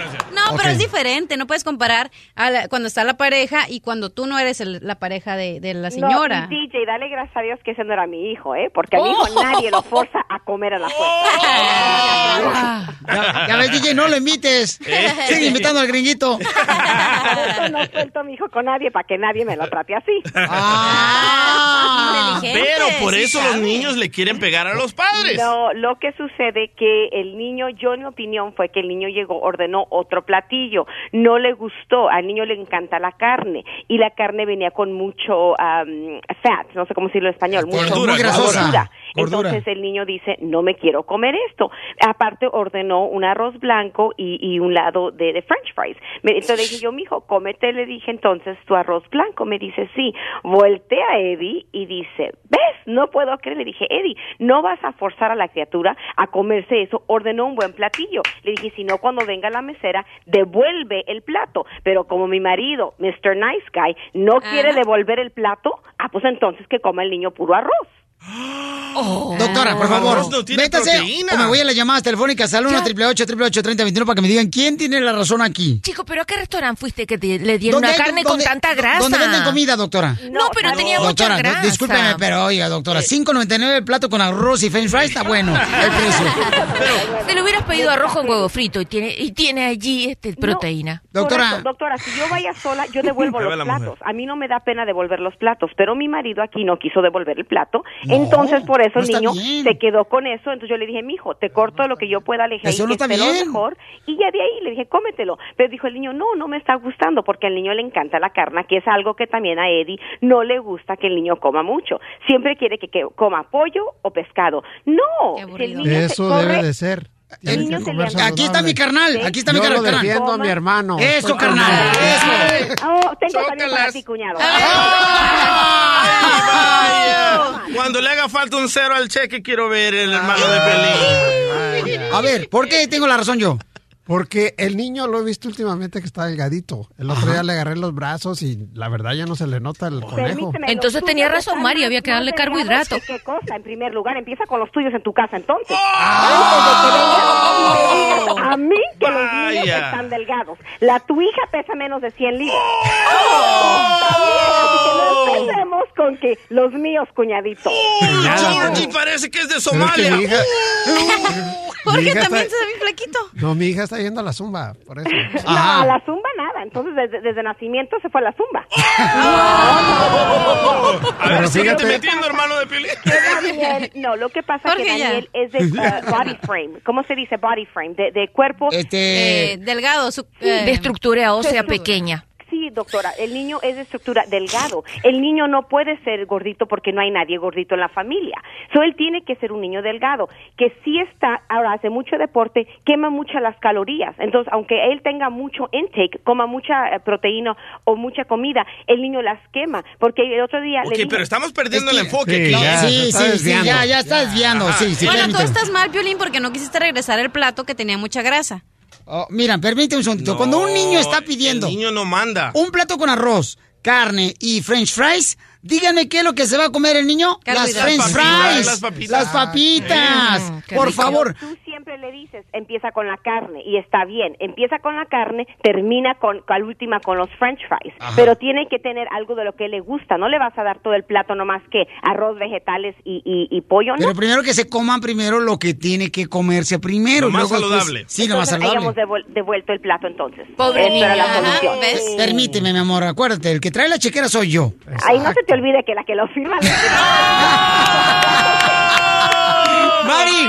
No, pero es diferente. No puedes comparar a la- cuando está la pareja y cuando tú no eres el- la pareja de, de la señora. No, y DJ, dale gracias a Dios que ese no era mi hijo, ¿eh? Porque a mi hijo Oh. nadie lo forza a comer a la fuerza. Ya, ya ves, DJ, no lo invites. Sigue invitando al gringuito. Por eso no suelto a mi hijo con nadie, para que nadie me lo trate así. Ah. Pero por eso los niños le quieren pegar a los padres. No, lo que sucede que el niño, yo en mi opinión fue que el niño llegó, ordenó otro platillo, no le gustó, al niño le encanta la carne y la carne venía con mucho um, fat, no sé cómo decirlo en español, mucho muy grasosa. Gordura. Entonces el niño dice, no me quiero comer esto. Aparte ordenó un arroz blanco y, y un lado de, de french fries. Me- Entonces le dije yo, mijo, cómete, le dije entonces tu arroz blanco. Me dice, sí. Voltea a Eddie y dice, ¿ves? No puedo creer. Le dije, Eddie, no vas a forzar a la criatura a comerse eso. Ordenó un buen platillo. Le dije, si no, cuando venga la mesera, devuelve el plato. Pero como mi marido, Mr. Nice Guy, no quiere devolver el plato, ah, pues entonces que coma el niño puro arroz. Doctora, por favor, no tiene métase proteína. o me voy a las llamadas telefónicas al 1 888 3021 para que me digan quién tiene la razón aquí. Chico, ¿pero a qué restaurante fuiste que te- le dieron una ¿Dónde- carne con tanta grasa? ¿Dónde venden comida, doctora? No, pero tenía doctora, mucha grasa. discúlpeme, pero oiga, doctora, 5.99 el plato con arroz y french fries está bueno el precio. Te lo hubieras pedido arroz con huevo frito y tiene, y tiene allí este, proteína. Correcto, doctora, si yo vaya sola, yo devuelvo los la platos. mujer. A mí no me da pena devolver los platos, pero mi marido aquí no quiso devolver el plato. Entonces, por eso no el niño bien. se quedó con eso. Entonces yo le dije, mijo, te corto lo que yo pueda, le dije, Eso no está bien. mejor. Y ya de ahí le dije, cómetelo. Pero dijo el niño, no, no me está gustando, porque al niño le encanta la carne, que es algo que también a Eddie no le gusta que el niño coma mucho. Siempre quiere que, que coma pollo o pescado. No, si el niño se Eso corre- debe de ser. Aquí está mi carnal, aquí está mi Yo lo carnal. defiendo a mi hermano. Eso, Estoy carnal, eso. Oh, tengo también para ti, cuñado. Cuando le haga falta un cero al cheque, quiero ver el hermano de Pelín. A ver, ¿por qué tengo la razón yo? Porque el niño lo he visto últimamente que está delgadito. El otro día le agarré los brazos y la verdad ya no se le nota el conejo. Permíteme, Entonces tenía razón, están Mari, más- había que darle carbohidrato. ¿Qué cosa? En primer lugar, empieza con los tuyos en tu casa, entonces. Antes de que vengas y me digas a mí que los niños Vaya. están delgados. La tu hija pesa menos de 100 libras. Oh. También, así que no empecemos con que los míos, cuñadito. Georgie parece que es de Pero es que Somalia. mi hija- Porque Mi hija también está- se ve flaquito. No, mi hija está yendo a la zumba, por eso. No, a la zumba nada. Entonces, desde, desde nacimiento se fue a la zumba. A ver, síguete metiendo, hermano de Daniel, no, lo que pasa es que ya. Daniel es de uh, body frame. ¿Cómo se dice body frame? De, de cuerpo. Este, Eh, delgado, su, eh, De estructura ósea pequeña. Sí, doctora, el niño es de estructura delgado. El niño no puede ser gordito porque no hay nadie gordito en la familia. So, él tiene que ser un niño delgado, que sí está, ahora hace mucho deporte, quema muchas las calorías. Entonces, aunque él tenga mucho intake, coma mucha eh, proteína o mucha comida, el niño las quema. Porque el otro día le dije- pero estamos perdiendo Es el que- enfoque Sí, ya. sí, sí, sí, ya, ya está desviando. Sí, sí, bueno, tú estás mal, Violín, porque no quisiste regresar el plato que tenía mucha grasa. Oh, mira, permíteme un segundito. Cuando un niño está pidiendo El niño no manda. un plato con arroz, carne y french fries, díganme qué es lo que se va a comer el niño. Las french fries. las papitas. Las papitas. Qué Por rico. favor. Tú siempre le dices, empieza con la carne, y está bien, empieza con la carne, termina con, con la última con los french fries, pero tiene que tener algo de lo que le gusta, no le vas a dar todo el plato nomás que arroz, vegetales y, y, y pollo, ¿no? Pero primero que se coman primero lo que tiene que comerse primero. Lo más luego saludable. sí, lo más hayamos saludable. devol- devuelto el plato entonces. Pobre la niña. Ajá, ¿ves? Permíteme, mi amor, acuérdate, el que trae la chequera soy yo. Ahí no se te olvide que la que lo firma... Mari,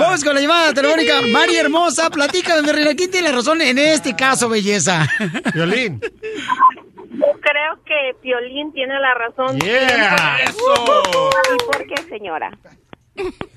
vamos con la llamada telefónica. Mari hermosa, platícame, mi reina, ¿quién tiene razón en este caso, belleza? Violín. Yo creo que Piolín tiene la razón. Yeah, eso. ¿Y por qué, señora?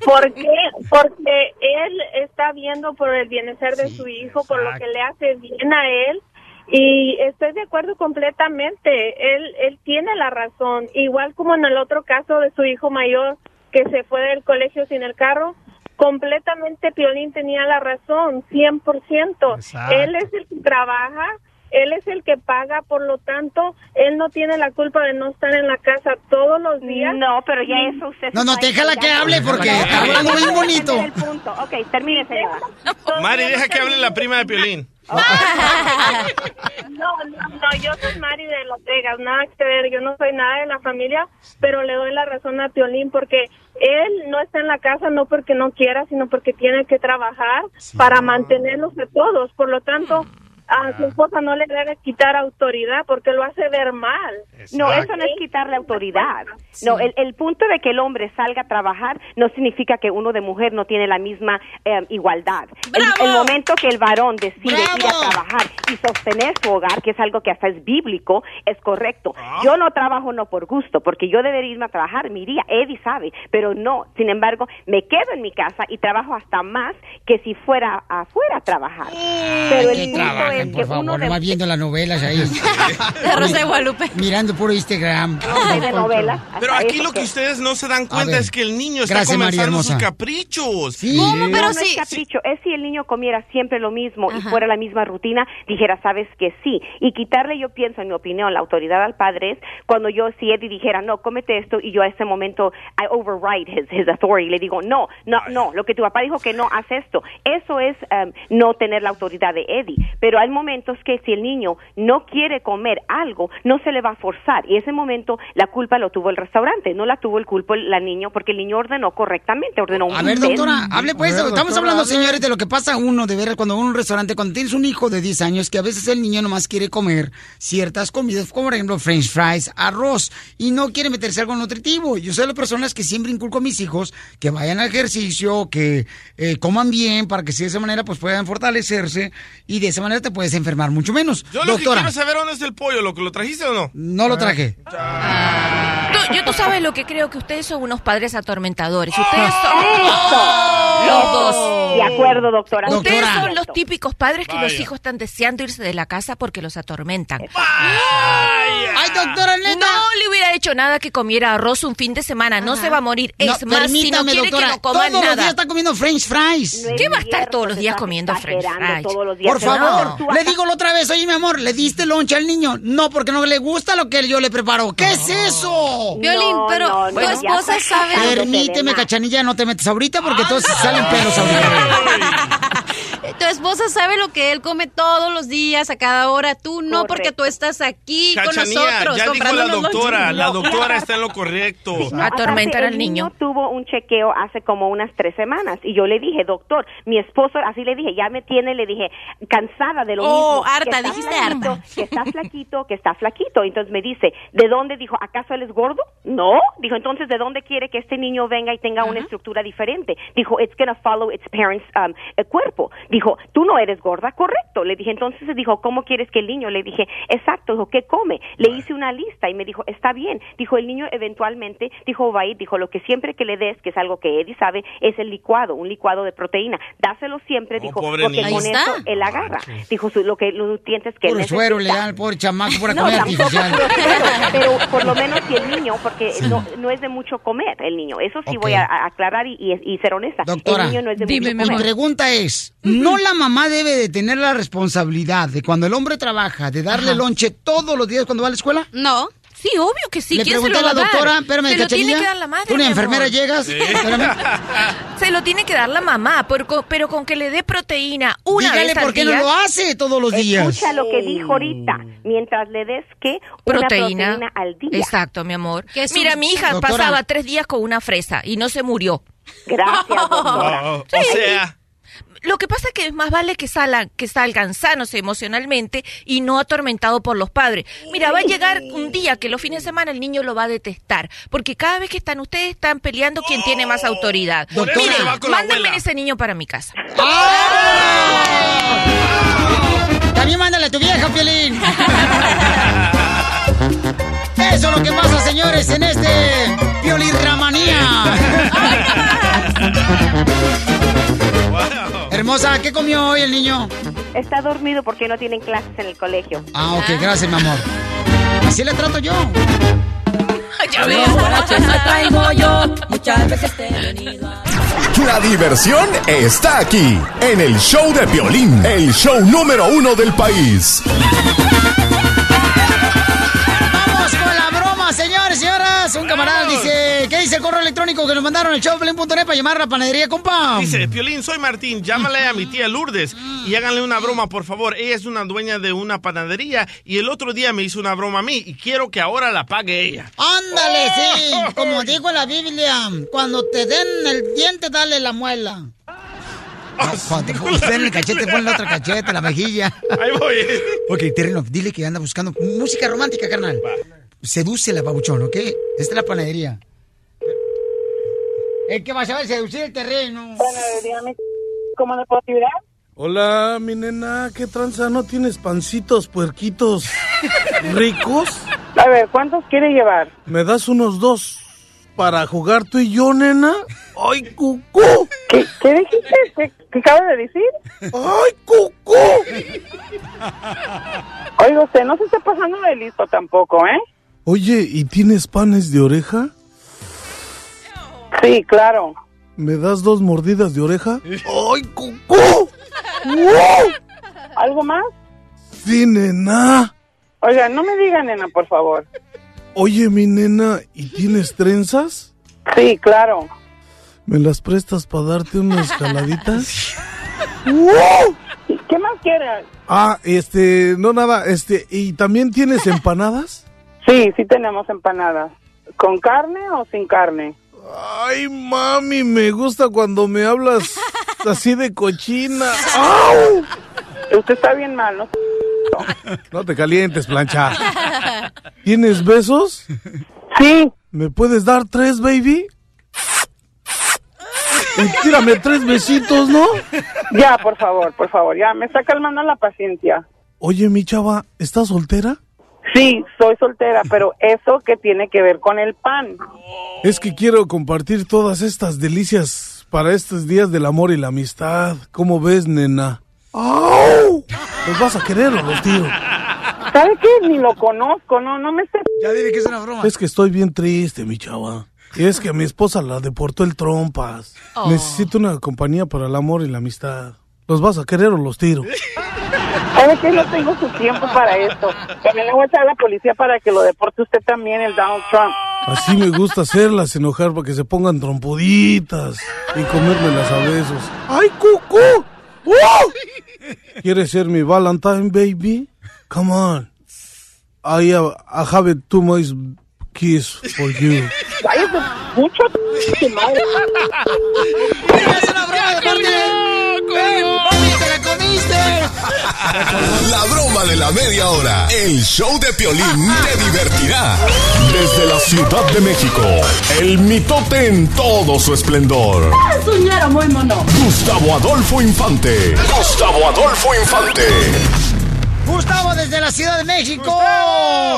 ¿Por qué? Porque él está viendo por el bienestar de su hijo, por lo que le hace bien a él. Y estoy de acuerdo completamente. Él, él tiene la razón. Igual como en el otro caso de su hijo mayor que se fue del colegio sin el carro, completamente Piolín tenía la razón, 100%. Exacto. Él es el que trabaja él es el que paga, por lo tanto, él no tiene la culpa de no estar en la casa todos los días. No, pero ya eso usted... No, no, déjala que hable porque está hablando bien bonito. Ok, termine, señora. Mari, deja que hable la prima de Piolín. No, no, no, yo soy Mari de Los Vegas, nada que ver, yo no soy nada de la familia, pero le doy la razón a Piolín porque él no está en la casa no porque no quiera, sino porque tiene que trabajar para mantenerlos de todos, por lo tanto, a su esposa no le debe quitar autoridad porque lo hace ver mal. No, eso no es quitarle autoridad. No, el, el punto de que el hombre salga a trabajar no significa que uno de mujer no tiene la misma eh, igualdad. El, el momento que el varón decide ir a trabajar y sostener su hogar, que es algo que hasta es bíblico, es correcto. Yo no trabajo no por gusto, porque yo debería irme a trabajar, me iría, Eddie sabe, pero no. Sin embargo, me quedo en mi casa y trabajo hasta más que si fuera afuera a trabajar. Pero el punto trabajen, por que favor, uno de nomás viendo las novelas ahí. La Rosa de Guadalupe. Mirando puro Instagram. de novelas. Pero aquí lo que ustedes no se dan cuenta es que el niño está Gracias, comenzando sus caprichos. No, no es capricho. Es si el niño comiera siempre lo mismo y fuera la misma rutina, dijera, sabes que sí. Y quitarle, yo pienso, en mi opinión, la autoridad al padre es cuando yo, si Eddie dijera, no, cómete esto, y yo a ese momento, I override his, his authority. Le digo, no, no, no, lo que tu papá dijo que no, haz esto. Eso es um, no tener la autoridad de Eddie. Pero hay momentos que si el niño no quiere comer algo, no se le va a forzar. Y ese momento la culpa lo tuvo el restaurante, no la tuvo el culpa el la niño, porque el niño ordenó correctamente, ordenó un A ver, doctora, hable pues. Estamos hablando, señores, de lo que pasa uno de ver cuando uno en un restaurante, cuando tienes un hijo de 10 años, que a veces el niño nomás quiere comer ciertas comidas, como por ejemplo french fries, arroz, y no quiere meterse algo nutritivo. Yo soy de las personas que siempre inculco a mis hijos que vayan al ejercicio, que eh, coman bien, para que si de esa manera pues puedan fortalecerse, y de esa manera te puedes enfermar mucho menos. Yo lo doctora, que quiero saber dónde está el pollo, ¿lo, ¿lo trajiste o no? no lo traje. Tú- yo tú sabes lo que creo que ustedes son unos padres atormentadores. Ustedes son ¡Eso! los dos. De acuerdo, doctora. Ustedes Doctora. son los típicos padres que los Vaya. hijos están deseando irse de la casa porque los atormentan. Ay, doctora, neta. No le hubiera hecho nada que comiera arroz un fin de semana. No se va a morir. No, es más, si no quiere doctora, que no coma todos los nada. días está comiendo french fries. ¿Qué va a estar todos los días comiendo french fries? Por favor, le digo la otra vez, oye, mi amor, ¿le diste lonche al niño? No, porque no le gusta lo que yo le preparo. ¿Qué es eso? Violín, No, pero no, tu no, esposa sabe- Permíteme, cachanilla, no te metes ahorita porque todos salen pelos ahorita. Esposa sabe lo que él come todos los días, a cada hora. Tú no, porque tú estás aquí con Cachanía, nosotros. ya dijo la doctora, la No. doctora está en lo correcto. Aparte, el niño tuvo un chequeo hace como unas tres semanas y yo le dije, doctor, mi esposo, así le dije, ya me tiene, le dije, cansada de lo Oh, mismo. que harta, está dijiste flaquito, harta. Que está flaquito, que está flaquito. Entonces me dice, ¿de dónde? Dijo, ¿acaso él es gordo? No. Dijo, entonces, ¿de dónde quiere que este niño venga y tenga una estructura diferente? Dijo, it's gonna follow its parents' um, eh, cuerpo. Dijo, tú no eres gorda, correcto. Le dije, entonces dijo, ¿cómo quieres que el niño? Le dije, exacto. Dijo, ¿qué come? Le hice una lista y me dijo, está bien. Dijo, el niño eventualmente, dijo, va a ir, dijo, lo que siempre que le des, que es algo que Eddie sabe, es el licuado, un licuado de proteína. Dáselo siempre, dijo, pobre porque niño. con eso él agarra. Dijo, su- lo que, los nutrientes que Puro suero le dan pobre chamaco, pura No, tampoco artificial. pero por lo menos si el niño, porque no, no es de mucho comer el niño, eso sí voy a, a aclarar y, y- y ser honesta. Doctora, el niño no es de mi mucho comer. pregunta es, ¿no la mamá debe de tener la responsabilidad de cuando el hombre trabaja, de darle lonche todos los días cuando va a la escuela? No. Sí, obvio que sí. Le ¿Quién se pregunté lo a la doctora, espérame, Se lo tiene que dar la madre, una enfermera, amor. llegas. Se lo tiene que dar la mamá, pero con, pero con que le dé proteína una Dígale vez al por qué día. no lo hace todos los días. Escucha lo que dijo ahorita, mientras le des que una Proteína. proteína al día. Exacto, mi amor. Mira, un- mi hija Doctora. pasaba tres días con una fresa y no se murió. Gracias, doctora. Oh, o sea, Lo que pasa es que más vale que salgan, que salgan sanos emocionalmente y no atormentados por los padres. Mira, va a llegar un día que los fines de semana el niño lo va a detestar, porque cada vez que están ustedes están peleando quién tiene más autoridad. Eso Miren, mándenme ese niño para mi casa. También mándale a tu vieja, Piolín. Eso es lo que pasa, señores, en este Piolín Ramanía. Hermosa, ¿qué comió hoy el niño? Está dormido porque no tienen clases en el colegio. Ah, ok, gracias, mi amor. Así le trato yo. Ya traigo yo. Muchas veces te he venido a... La diversión está aquí, en el show de violín, el show número uno del país. Broma, señores, señoras. Un camarada dice, ¿qué dice el correo electrónico que nos mandaron el showplane.net para llamar a la panadería, compa? Dice, Piolín, soy Martín, llámale a mi tía Lourdes y háganle una broma, por favor. Ella es una dueña de una panadería y el otro día me hizo una broma a mí y quiero que ahora la pague ella. Ándale, sí, como dijo en la Biblia, cuando te den el diente, dale la muela. No, cuando te pongan el cachete, pon la otra cachete, la mejilla. Ahí voy. Ok, terreno, dile que anda buscando música romántica, carnal. Sedúcela, babuchón, ¿ok? Esta es la panadería. Es que vas a ver seducir el terreno. Bueno, dígame, ¿cómo le puedo ayudar? Hola, mi nena, ¿qué tranza? ¿No tienes pancitos, puerquitos ricos? A ver, ¿cuántos quiere llevar? ¿Me das unos dos para jugar tú y yo, nena? ¡Ay, cucú! ¿Qué, qué dijiste? ¿Qué, qué acabas de decir? ¡Ay, cucú! Oiga, usted no se está pasando de listo tampoco, ¿eh? Oye, ¿y tienes panes de oreja? Sí, claro. ¿Me das dos mordidas de oreja? ¡Ay, cucú! ¿Algo más? Sí, nena. Oiga, no me diga, nena, por favor. Oye, mi nena, ¿y tienes trenzas? Sí, claro. ¿Me las prestas para darte unas jaladitas? ¿Qué más quieres? Ah, este, no nada, este, ¿y también tienes empanadas? Sí, sí tenemos empanadas. ¿Con carne o sin carne? Ay, mami, me gusta cuando me hablas así de cochina. ¡Au! Usted está bien mal, ¿no? No te calientes, plancha. ¿Tienes besos? Sí. ¿Me puedes dar tres, baby? Y tírame tres besitos, ¿no? Ya, por favor, por favor, ya. Me está calmando la paciencia. Oye, mi chava, ¿estás soltera? Sí, soy soltera, pero ¿eso qué tiene que ver con el pan? Es que quiero compartir todas estas delicias para estos días del amor y la amistad. ¿Cómo ves, nena? ¡Au! ¿Los vas a querer o los tiro? ¿Sabe qué? Ni lo conozco, no, no me sé. Ya dile que es una broma. Es que estoy bien triste, mi chava. Es que a mi esposa la deportó el trompas. Oh. Necesito una compañía para el amor y la amistad. ¿Los vas a querer o los tiro? ¿Sabe qué? No tengo su tiempo para esto. También le voy a echar a la policía para que lo deporte usted también, el Donald Trump. Así me gusta hacerlas enojar para que se pongan trompuditas y comérmelas a besos. ¡Ay, cucú! ¡Wow! ¿Quieres ser mi Valentine, baby? Come on. I, have- I have too much kiss for you. Cállate mucho, tu madre. ¡Es una broma de parte La broma de la media hora. El show de Piolín te divertirá. Desde la Ciudad de México, el mitote en todo su esplendor. Es muy mono. Gustavo Adolfo Infante. Gustavo Adolfo Infante. Gustavo desde la Ciudad de México.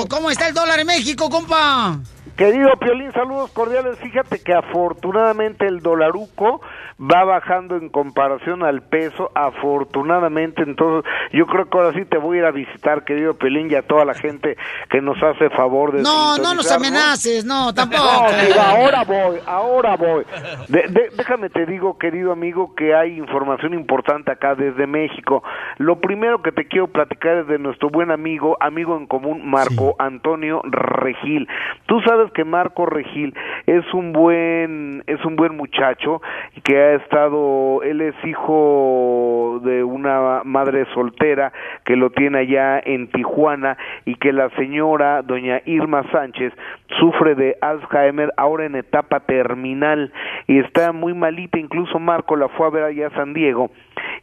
¿Cómo está el dólar en México, compa? Querido Piolín, saludos cordiales. Fíjate que afortunadamente el dolaruco va bajando en comparación al peso, afortunadamente. Entonces, yo creo que ahora sí te voy a ir a visitar, querido Piolín, y a toda la gente que nos hace favor de No, no nos amenaces, no, tampoco. No, ahora voy, ahora voy. De- de- déjame te digo, querido amigo, que hay información importante acá desde México. Lo primero que te quiero platicar es de nuestro buen amigo, amigo en común, Marco Antonio Regil. Tú sabes que Marco Regil es un buen, es un buen muchacho que ha estado, él es hijo de una madre soltera que lo tiene allá en Tijuana y que la señora, doña Irma Sánchez, sufre de Alzheimer ahora en etapa terminal. Y está muy malita, incluso Marco la fue a ver allá a San Diego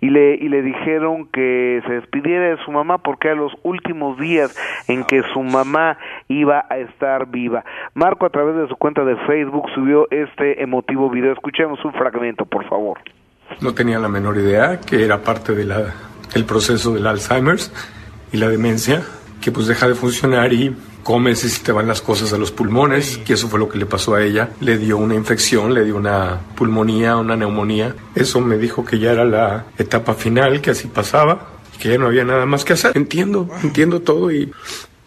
y le y le dijeron que se despidiera de su mamá porque eran los últimos días en que su mamá iba a estar viva. Marco a través de su cuenta de Facebook subió este emotivo video. Escuchemos un fragmento, por favor. No tenía la menor idea que era parte de del proceso del Alzheimer's y la demencia, que pues deja de funcionar y comes y se te van las cosas a los pulmones, que eso fue lo que le pasó a ella. Le dio una infección, le dio una pulmonía, una neumonía. Eso me dijo que ya era la etapa final, que así pasaba, que ya no había nada más que hacer. Entiendo, entiendo todo y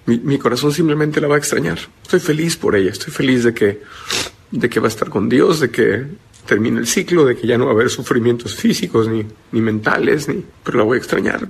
mi, mi corazón simplemente la va a extrañar. Estoy feliz por ella, estoy feliz de que, de que va a estar con Dios, de que termine el ciclo, de que ya no va a haber sufrimientos físicos ni, ni mentales, ni, pero la voy a extrañar.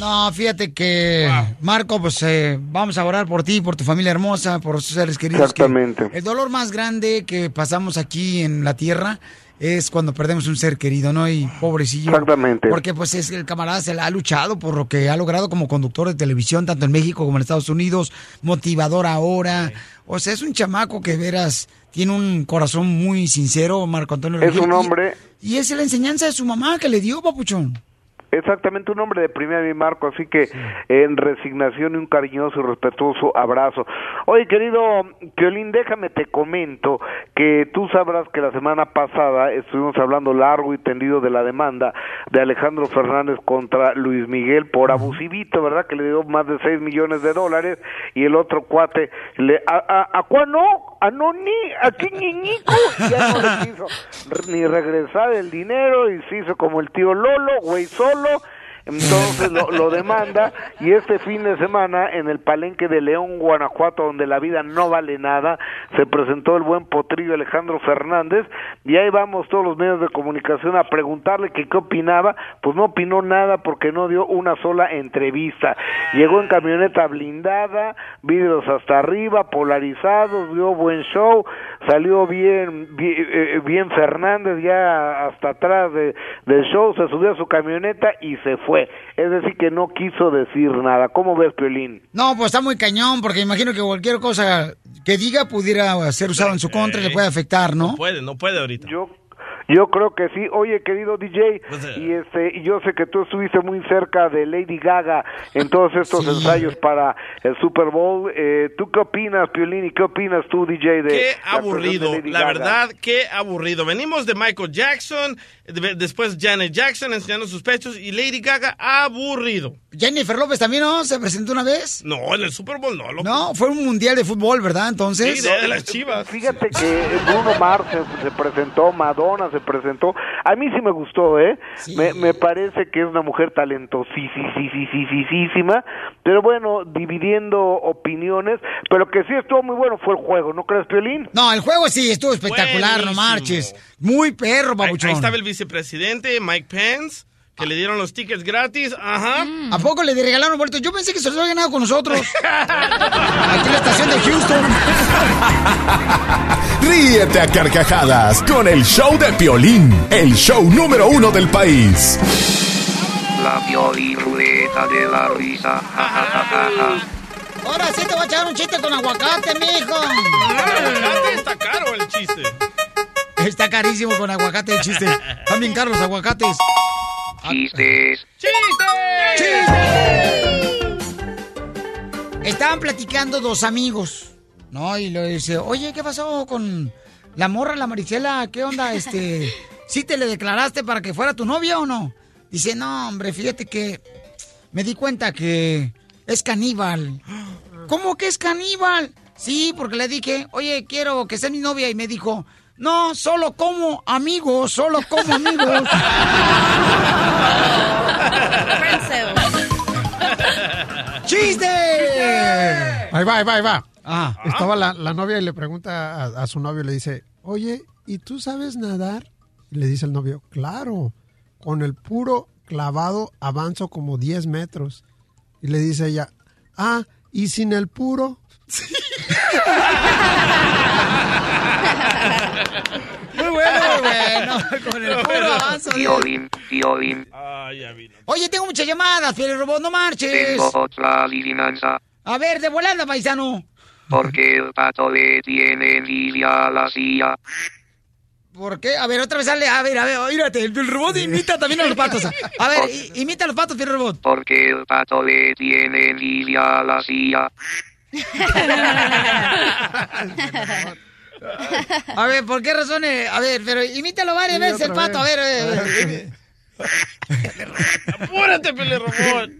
No, fíjate que, Marco, pues eh, vamos a orar por ti, por tu familia hermosa, por tus seres queridos. que Exactamente. el dolor más grande que pasamos aquí en la tierra es cuando perdemos un ser querido, ¿no? Y pobrecillo. Exactamente. Porque pues es que el camarada se la ha luchado por lo que ha logrado como conductor de televisión, tanto en México como en Estados Unidos, motivador ahora. O sea, es un chamaco que veras tiene un corazón muy sincero, Marco Antonio. Es un y- hombre- Y, es la enseñanza de su mamá que le dio, papuchón. Exactamente, un hombre de primera, mi Marco, así que en resignación y un cariñoso y respetuoso abrazo. Oye, querido Piolín, déjame te comento que tú sabrás que la semana pasada estuvimos hablando largo y tendido de la demanda de Alejandro Fernández contra Luis Miguel por abusivito, ¿verdad? Que le dio más de 6 millones de dólares y el otro cuate le... ¿A, a, a cuál no? ¿A no ni? ¿A qué ñiñico? Ya no le quiso ni regresar el dinero y se hizo como el tío Lolo, güey solo. controllo Entonces lo, demanda y este fin de semana en el palenque de León, Guanajuato, donde la vida no vale nada, se presentó el buen potrillo Alejandro Fernández y ahí vamos todos los medios de comunicación a preguntarle que qué opinaba, pues no opinó nada porque no dio una sola entrevista. Llegó en camioneta blindada, vídeos hasta arriba, polarizados, dio buen show, salió bien bien, eh, bien Fernández ya hasta atrás de, del show, se subió a su camioneta y se fue. Es decir, que no quiso decir nada. ¿Cómo ves, Piolín? No, pues está muy cañón, porque imagino que cualquier cosa que diga pudiera ser usado en su contra y le puede afectar, ¿no? No puede, no puede ahorita. Yo yo creo que sí. Oye, querido DJ, Pues, eh. y este y yo sé que tú estuviste muy cerca de Lady Gaga en todos estos ensayos para el Super Bowl. Eh, ¿Tú qué opinas, Piolín, y qué opinas tú, DJ, de Qué la aburrido, de Lady la Gaga? verdad, qué aburrido. Venimos de Michael Jackson, después Janet Jackson enseñando sus pechos y Lady Gaga, aburrido. Jennifer López también, ¿no? ¿Se presentó una vez? No, en el Super Bowl no, loco. No, fue un mundial de fútbol, ¿verdad? Entonces. Sí, de, de las chivas. Fíjate que Bruno Mars se, se presentó, Madonna se presentó. A mí sí me gustó, ¿eh? Me, me parece que es una mujer talentosísima, pero bueno, dividiendo opiniones, pero que sí estuvo muy bueno fue el juego, ¿no crees, Piolín? No, el juego sí estuvo espectacular, no marches. Muy perro, Ahí, babuchón. ahí estaba el vicepresidente, Mike Pence, que le dieron los tickets gratis. Ajá. ¿A poco le regalaron boletos? Yo pensé que se los había ganado con nosotros. Aquí en la estación de Houston. Ríete a carcajadas con el show de Piolín, el show número uno del país. La Pioliruleta de la risa. Ahora sí te voy a echar un chiste con aguacate, mijo. aguacate está caro el chiste. Está carísimo con aguacate el chiste. Están bien caros los aguacates. Chistes. Estaban platicando dos amigos, ¿no? Y le dice, oye, ¿qué pasó con la morra, la Marisela? ¿Qué onda? Este, ¿sí te le declaraste para que fuera tu novia o no? Dice, no, hombre, fíjate que me di cuenta que es caníbal. ¿Cómo que es caníbal? Sí, porque le dije, oye, quiero que sea mi novia. Y me dijo, no, solo como amigos, solo como amigos. ¡Chiste! Ahí va, ahí va, ahí va. Ah. Estaba la, la novia y le pregunta a, a su novio, le dice, oye, ¿y tú sabes nadar? Y le dice el novio, claro, con el puro clavado avanzo como 10 metros. Y le dice ella, ah, ¿y sin el puro? Muy bueno, muy bueno. Con el puro avanzo. Violín, violín. Oye, tengo muchas llamadas, Piel Robot, no marches. Tengo otra adivinanza. A ver, de volada, paisano. Porque el pato le tiene envidia a la silla. ¿Por qué? A ver, otra vez sale. A ver, a ver, mírate, el Robot imita también a los patos. A ver, imita a los patos, Piel Robot. Porque el pato le tiene envidia a la silla. A ver, ¿por qué razón? eh? A ver, pero imítalo varias Sí, veces el pato. A ver, a ver. ¡Apúrate, Robot!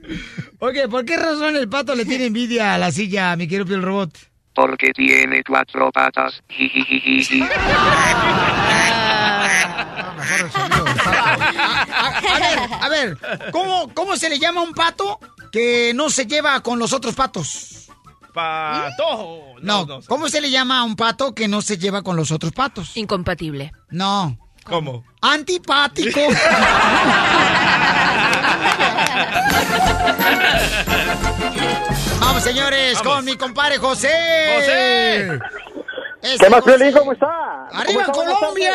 Ok, ¿por qué razón el pato le tiene envidia a la silla, mi querido Piel Robot? Porque tiene cuatro patas. Jijijijiji. A ver, a ver, ¿cómo, ¿cómo se le llama a un pato que no se lleva con los otros patos? Patojo. No, ¿cómo se le llama a un pato que no se lleva con los otros patos? Incompatible. No. ¿Cómo? Antipático. Vamos, señores, con mi compadre José. José. Este ¿Qué más. Piolín? ¿Cómo está? ¡Arriba ¿Cómo está? Colombia!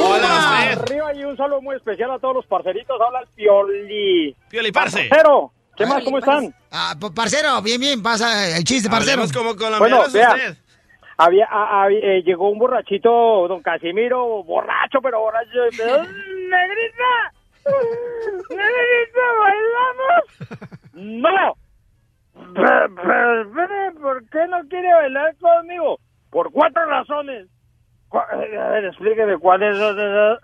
Hola, Arriba y un saludo muy especial a todos los parceritos. Habla el Pioli. Pioli, parce. Parcero, ¿qué más? ¿Cómo están? Ah, pa- parcero, bien, bien, pasa el chiste, parcero. Hablemos como Bueno, colombianos vea, usted. había, a- a- eh, llegó un borrachito, don Casimiro, borracho, pero borracho. y me dijo, ¡Negrita! ¡Negrita, bailamos! ¡No! Pero, pero, espere, ¿por qué no quiere bailar conmigo? Por cuatro razones. Cu- A ver, explíqueme cuáles son esas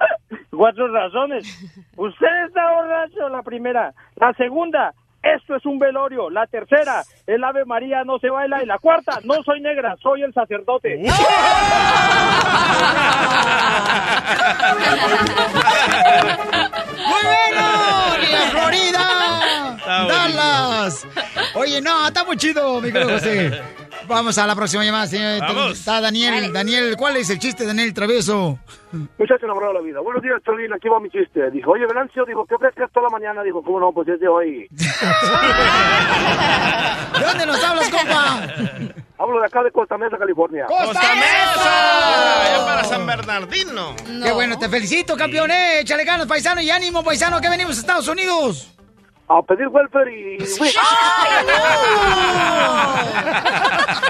cuatro razones. Usted está borracho, la primera. La segunda, esto es un velorio. La tercera, el Ave María no se baila. Y la cuarta, no soy negra, soy el sacerdote. ¡Muy bueno! ¡La Florida! Está ¡Dallas! Oye, no, está muy chido, mi querido José. Vamos a la próxima llamada, señor. Vamos. Está Daniel. Daniel, ¿cuál es el chiste Daniel Travieso? Muchacho enamorado de la vida. Buenos días, Cholín. Aquí va mi chiste. Dijo, oye, Venancio, dijo, ¿qué frescas toda la mañana? Dijo, ¿cómo no? Pues es de hoy. ¿De dónde nos hablas, compa? Hablo de acá de Costa Mesa, California. ¡Costa Mesa! Ya para San Bernardino. Qué bueno, te felicito, campeón. Eh, échale ganas, paisano, y ánimo, paisano, que venimos a Estados Unidos. A pedir welfare y...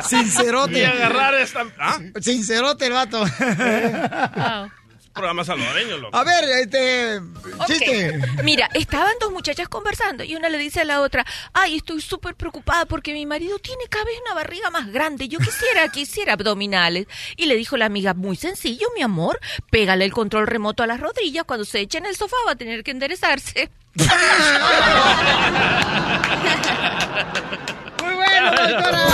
Sincerote. Y agarrar esta... ¿Ah? Sincerote el vato. Programa salvadoreño, loco. A ver, este... Chiste. Mira, estaban dos muchachas conversando y una le dice a la otra, ay, estoy súper preocupada porque mi marido tiene cada vez una barriga más grande. Yo quisiera que hiciera abdominales. Y le dijo la amiga, muy sencillo, mi amor, pégale el control remoto a las rodillas. Cuando se eche en el sofá va a tener que enderezarse. Muy bueno, doctora.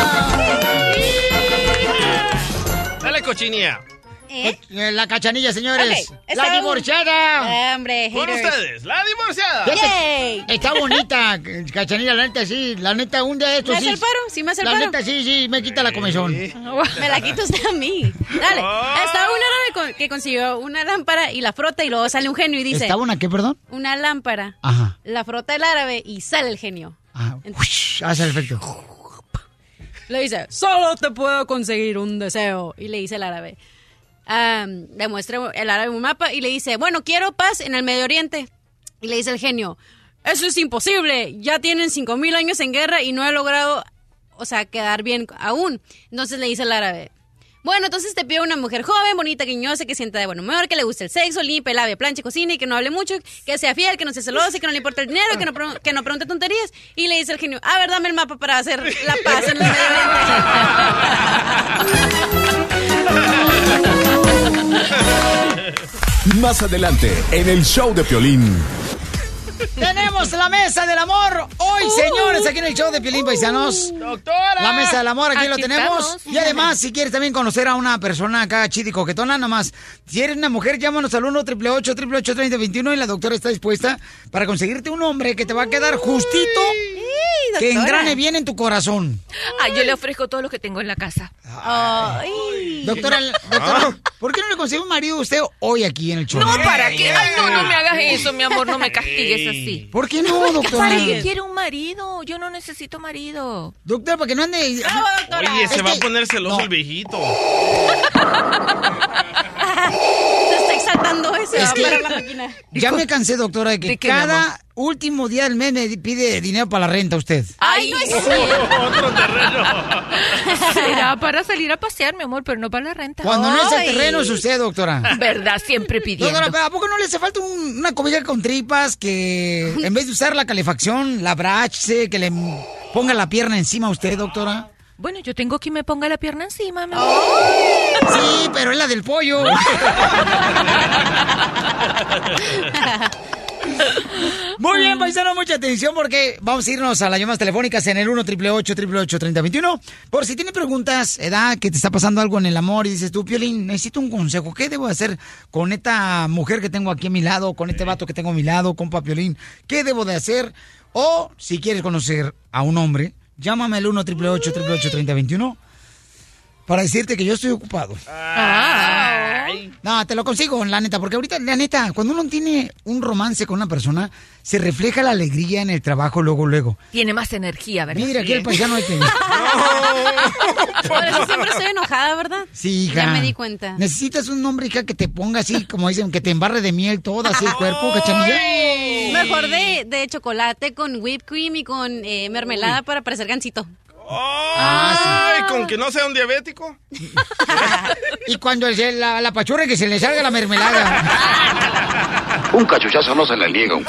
Dale, cochinilla. Eh, La cachanilla, señores. La divorciada. Eh, hombre, Con ustedes, la divorciada. Yay. Está bonita, cachanilla, la neta sí. La neta, un día de estos ¿Me sí. hace el paro? ¿Sí me hace el La paro? neta sí, sí, me quita la comezón. Me la quita usted a mí. Dale. Estaba un árabe con- que consiguió una lámpara y la frota y luego sale un genio y dice... ¿Estaba una qué, perdón? Una lámpara. Ajá. La frota el árabe y sale el genio. Ush, hace el efecto. Le dice, solo te puedo conseguir un deseo. Y le dice el árabe. Am, le muestra el árabe un mapa y le dice, bueno, quiero paz en el Medio Oriente. Y le dice el genio, eso es imposible. Ya tienen cinco mil años en guerra y no he logrado, o sea, quedar bien aún. Entonces le dice el árabe. Bueno, entonces te pido una mujer joven, bonita, guiñosa, que sienta de buen humor, que le guste el sexo, limpie, lave, planche, cocine y que no hable mucho, que sea fiel, que no sea celosa, que no le importe el dinero, que no, que no pregunte tonterías. Y le dice el genio, a ver, dame el mapa para hacer la paz en el Medio Más adelante, en el show de Piolín. Tenemos la mesa del amor hoy, señores, aquí en el show de Piolín Paisanos. ¡Doctora! La mesa del amor, aquí, lo tenemos. estamos. Y además, si quieres también conocer a una persona acá chida y coquetona, nomás. Si eres una mujer, llámanos al 1 888 3021 y la doctora está dispuesta para conseguirte un hombre que te va a quedar justito, que engrane bien en tu corazón. Ay, yo le ofrezco todo lo que tengo en la casa. Ay. Doctora, doctora, ¿por qué no le consigue un marido a usted hoy aquí en el show? No, ¿para qué? Ay, no, no me hagas eso, mi amor, no me castigues así. ¿Por qué no, doctora? ¿Para qué quiere un marido? Yo no necesito marido. Doctora, para que no ande... Oye, Es se va a poner celoso no. el viejito. Se está exaltando eso. Es va a que- parar la máquina. Ya me cansé, doctora, de que ¿De qué, mi cada último día del mes me pide dinero para la renta usted. Ay, no es cierto. Otro terreno. Será para salir a pasear, mi amor, pero no para la renta. Cuando no es el terreno es usted, doctora. ¿Verdad? Siempre pidiendo. Doctora, ¿pero ¿a poco no le hace falta un- una cobija con tripas que en vez de usar la calefacción, la brache, que le ponga la pierna encima a usted, doctora? Bueno, yo tengo que me ponga la pierna encima, mi amor. Sí, pero es la del pollo. Muy bien, paisano, mucha atención porque vamos a irnos a las llamadas telefónicas en el 1 888 3021 Por si tiene preguntas, edad, que te está pasando algo en el amor y dices tú, Piolín, necesito un consejo. ¿Qué debo hacer con esta mujer que tengo aquí a mi lado, con este vato que tengo a mi lado, compa Piolín? ¿Qué debo de hacer? O si quieres conocer a un hombre, Llámame al 1 888 3021 para decirte que yo estoy ocupado. No, te lo consigo, la neta, porque ahorita, la neta, cuando uno tiene un romance con una persona, se refleja la alegría en el trabajo luego, luego. Tiene más energía, ¿verdad? Mira, aquí el paisano este. Por eso siempre estoy enojada, ¿verdad? Sí, hija. Ya me di cuenta. Necesitas un hombre, hija, que te ponga así, como dicen, que te embarre de miel todo así el cuerpo, cachanilla. Mejor de, de chocolate con whipped cream y con eh, mermelada para parecer gansito. Ay, con que no sea un diabético. Y cuando se- la, la pachurra que se le salga la mermelada. Un cachuchazo no se le niega un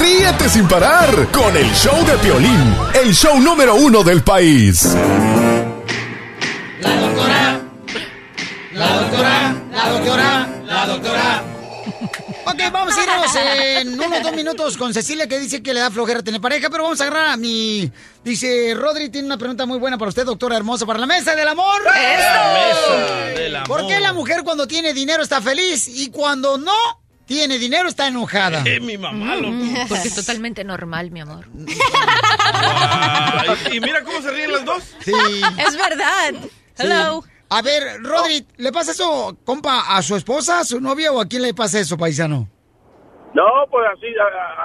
Ríete sin parar con el show de Piolín, el show número uno del país. La doctora, la doctora, la doctora, la doctora. Ok, vamos a irnos en unos dos minutos con Cecilia que dice que le da flojera tener pareja, pero vamos a agarrar a mi... Dice, Rodri tiene una pregunta muy buena para usted, doctora hermosa, para la mesa del amor. La mesa del amor. ¿Por qué la mujer cuando tiene dinero está feliz y cuando no tiene dinero está enojada? Eh, mi mamá, loco. Mm, Porque es totalmente normal, mi amor. Ay, y mira cómo se ríen las dos. Sí. Es verdad. Hello. A ver, Rodri, ¿le pasa eso, compa, a su esposa, a su novia o a quién le pasa eso, paisano? No, pues así,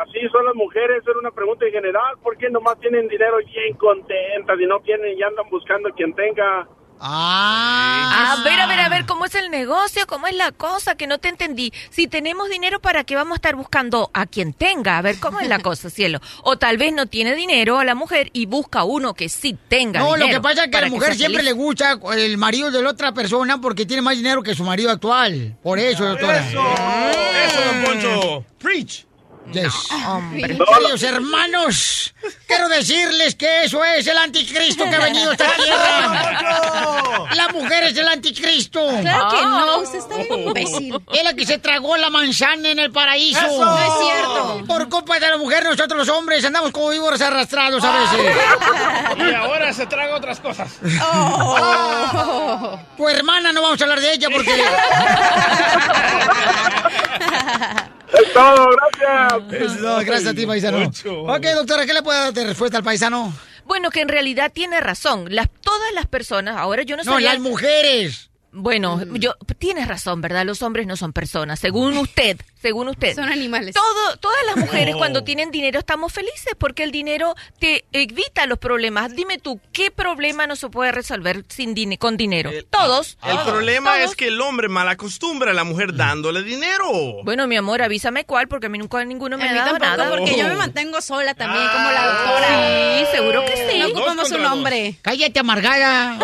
así son las mujeres, era una pregunta en general, ¿por qué nomás tienen dinero bien contentas y no tienen y andan buscando quien tenga? Ah. A ver, a ver, a ver, ¿cómo es el negocio? ¿Cómo es la cosa? Que no te entendí. Si tenemos dinero, ¿para qué vamos a estar buscando a quien tenga? A ver, ¿cómo es la cosa, cielo? O tal vez no tiene dinero a la mujer y busca uno que sí tenga No, lo dinero que pasa es que a la mujer siempre feliz. le gusta el marido de la otra persona porque tiene más dinero que su marido actual. Por eso, doctora. Eso, eso, don Poncho. Preach. Yes. Hombre. Queridos hermanos, quiero decirles que eso es el anticristo que ha venido a esta tierra. La mujer es el anticristo. Claro que no, usted está bien imbécil. Es la que se tragó la manzana en el paraíso. Eso. No es cierto. Por culpa de la mujer, nosotros los hombres andamos como víboras arrastrados a veces. Y ahora se traga otras cosas. Oh. Tu hermana, no vamos a hablar de ella porque... Es todo, gracias. No, gracias a ti, paisano. Ok, doctora, ¿qué le puede dar de respuesta al paisano? Bueno, que en realidad tiene razón. Las, todas las personas, ahora yo no No, sabía... las mujeres. Bueno, yo tienes razón, ¿verdad? Los hombres no son personas, según usted, según usted. Son animales. Todo, todas las mujeres No. cuando tienen dinero estamos felices porque el dinero te evita los problemas. Dime tú, ¿qué problema no se puede resolver sin dine- con dinero? Todos. El todos, problema todos. es que el hombre mal acostumbra a la mujer dándole dinero. Bueno, mi amor, avísame cuál porque a mí nunca ninguno me ha dado tampoco, nada. porque yo me mantengo sola también, como la doctora. Sí, seguro que sí. No ocupamos un hombre. Cállate, amargada.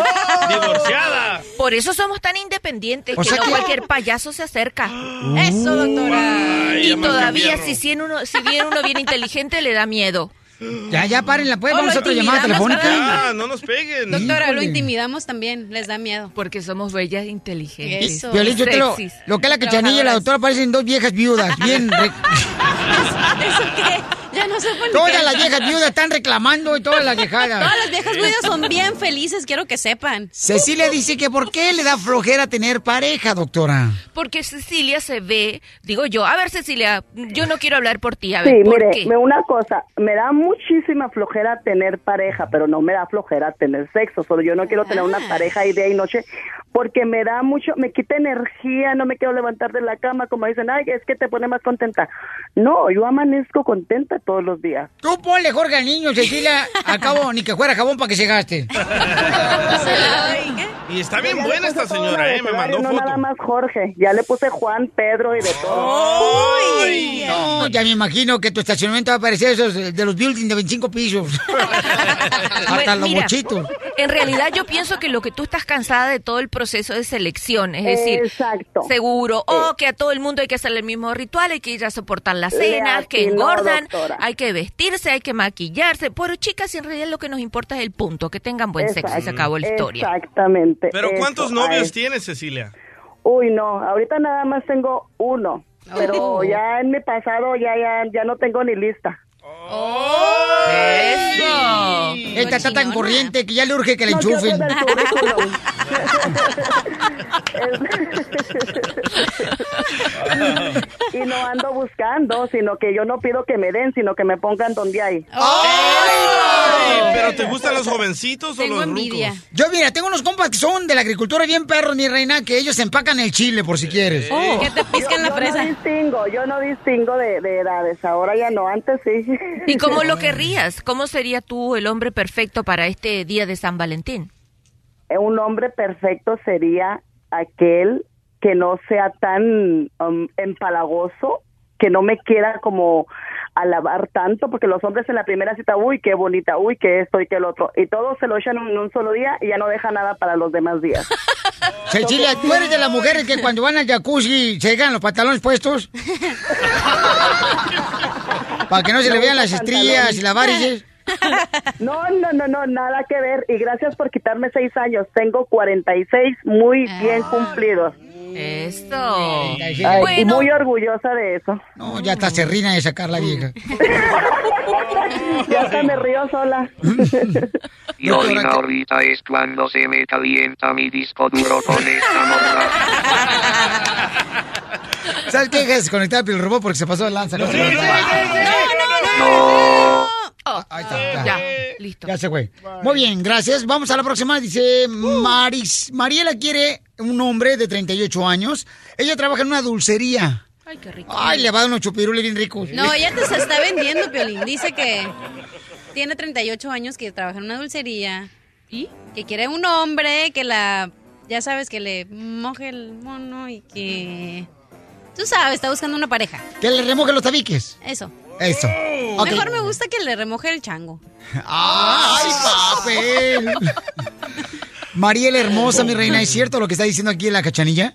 Divorciada. Por eso somos tan independientes O que no que- cualquier payaso se acerca. Eso, doctora. Ay, Y todavía si, si, uno, si bien uno bien inteligente le da miedo. Ya, ya, párenla, pues. Oh, Vamos a otra llamada telefónica. no nos peguen. Doctora, lo intimidamos también, les da miedo. Porque somos bellas e inteligentes. Eso. Violín, yo te lo, lo que es la cachanilla y la doctora parecen dos viejas viudas. Bien. re- ¿Eso qué? Ya no sé por qué. todas las viejas viudas están reclamando y todas las viejadas. Todas las viejas viudas son bien felices, quiero que sepan. Cecilia dice que ¿por qué le da flojera tener pareja, doctora? Porque Cecilia se ve, digo yo, a ver Cecilia, yo no quiero hablar por ti, a ver, Sí, ¿por mire, qué? me- una cosa, me da muchísima flojera tener pareja, pero no me da flojera tener sexo. Solo yo no quiero tener una Ah. pareja ahí día y noche porque me da mucho, me quita energía, no me quiero levantar de la cama, como dicen, ay, es que te pone más contenta. No, yo amanezco contenta todos los días. Tú ponle Jorge al niño, Cecilia. Al cabo, ni que fuera jabón para que se gaste. Y está bien buena esta señora, ¿eh? Me mandó no nada más Jorge, ya le puse Juan, Pedro y de todo. Uy, no, ya me imagino que tu estacionamiento va a parecer esos de los buildings de 25 pisos. Hasta los Mira, mochitos. En realidad yo pienso que lo que tú estás cansada de todo el proceso de selección, es decir, Exacto. seguro, o que a todo el mundo hay que hacerle el mismo ritual, hay que ir a soportar las cenas, que engordan, doctora. hay que vestirse, hay que maquillarse. Pero chicas, en realidad lo que nos importa es el punto, que tengan buen sexo y se acabó la historia. Exactamente. Pero ¿cuántos novios tienes, Cecilia? Uy, no, ahorita nada más tengo uno, pero Oh. ya en mi pasado ya ya ya no tengo ni lista. ¡Eso! Esta está tan corriente que ya le urge que quiero enchufen. y no ando buscando, sino que yo no pido que me den, sino que me pongan donde hay. ¡Ay, ¿Pero te gustan los jovencitos o los rucos? Yo, mira, tengo unos compas que son de la agricultura bien perros, mi reina, que ellos empacan el chile, por si quieres. Oh. Que te piscan la Yo fresa. no distingo, yo no distingo de, de edades. Ahora ya no, antes sí. ¿Y cómo lo ¿Cómo sería tú el hombre perfecto para este día de San Valentín? Un hombre perfecto sería aquel que no sea tan um, empalagoso, que no me quiera como alabar tanto, porque los hombres en la primera cita, uy, qué bonita, uy, qué esto y qué el otro, y todo se lo echan en un solo día y ya no deja nada para los demás días. Cecilia, ¿tú eres de las mujeres que cuando van al jacuzzi se dejan los pantalones puestos? Para que no se le vean las estrías y las varices. No, no, no, no, nada que ver. Y gracias por quitarme seis años. Tengo 46 muy bien cumplidos. Esto. Ay, Y muy orgullosa de eso. No, ya está serrina de sacar la vieja. Ya hasta me río sola. Violín ahorita es cuando se me calienta mi disco duro con esta morra. ¿Sabes qué? Desconectar el robot porque se pasó de lanza. No, No. Ahí está. Ya, listo. Ya se fue. Muy bien, gracias. Vamos a la próxima. Dice Maris. Mariela quiere un hombre de 38 años. Ella trabaja en una dulcería. Ay, qué rico. Ay, le va a dar unos chupirules bien ricos. No, ella te se está vendiendo, Piolín. Dice que tiene 38 años, que trabaja en una dulcería. ¿Y? Que quiere un hombre que la... Ya sabes, que le moje el mono y que... Tú sabes, está buscando una pareja. Que le remoje los tabiques. Eso. Eso. Ok. Mejor me gusta que le remoje el chango. ¡Ay, papel! Mariela hermosa, mi reina, ¿es cierto lo que está diciendo aquí en la cachanilla?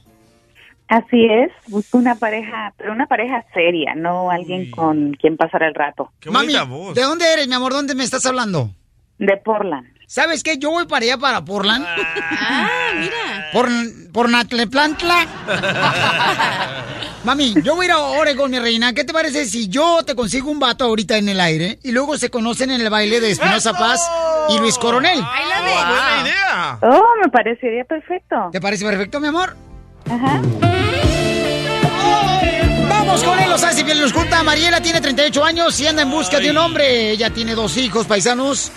Así es, busco una pareja, pero una pareja seria, no alguien con quien pasar el rato. Mami, ¿de dónde eres, mi amor? ¿Dónde me estás hablando? De Portland. ¿Sabes qué? Yo voy para allá, para Portland. Ah, mira. Por, por Natleplantla. Mami, yo voy a ir a Oregon, mi reina. ¿Qué te parece si yo te consigo un vato ahorita en el aire y luego se conocen en el baile de Espinosa Paz y Luis Coronel? Ahí la ¡Buena idea! Oh, me parecería perfecto. ¿Te parece perfecto, mi amor? Ajá. Vamos con él, los hace bien los junta. Mariela tiene 38 años y anda en busca de un hombre. Ella tiene dos hijos paisanos.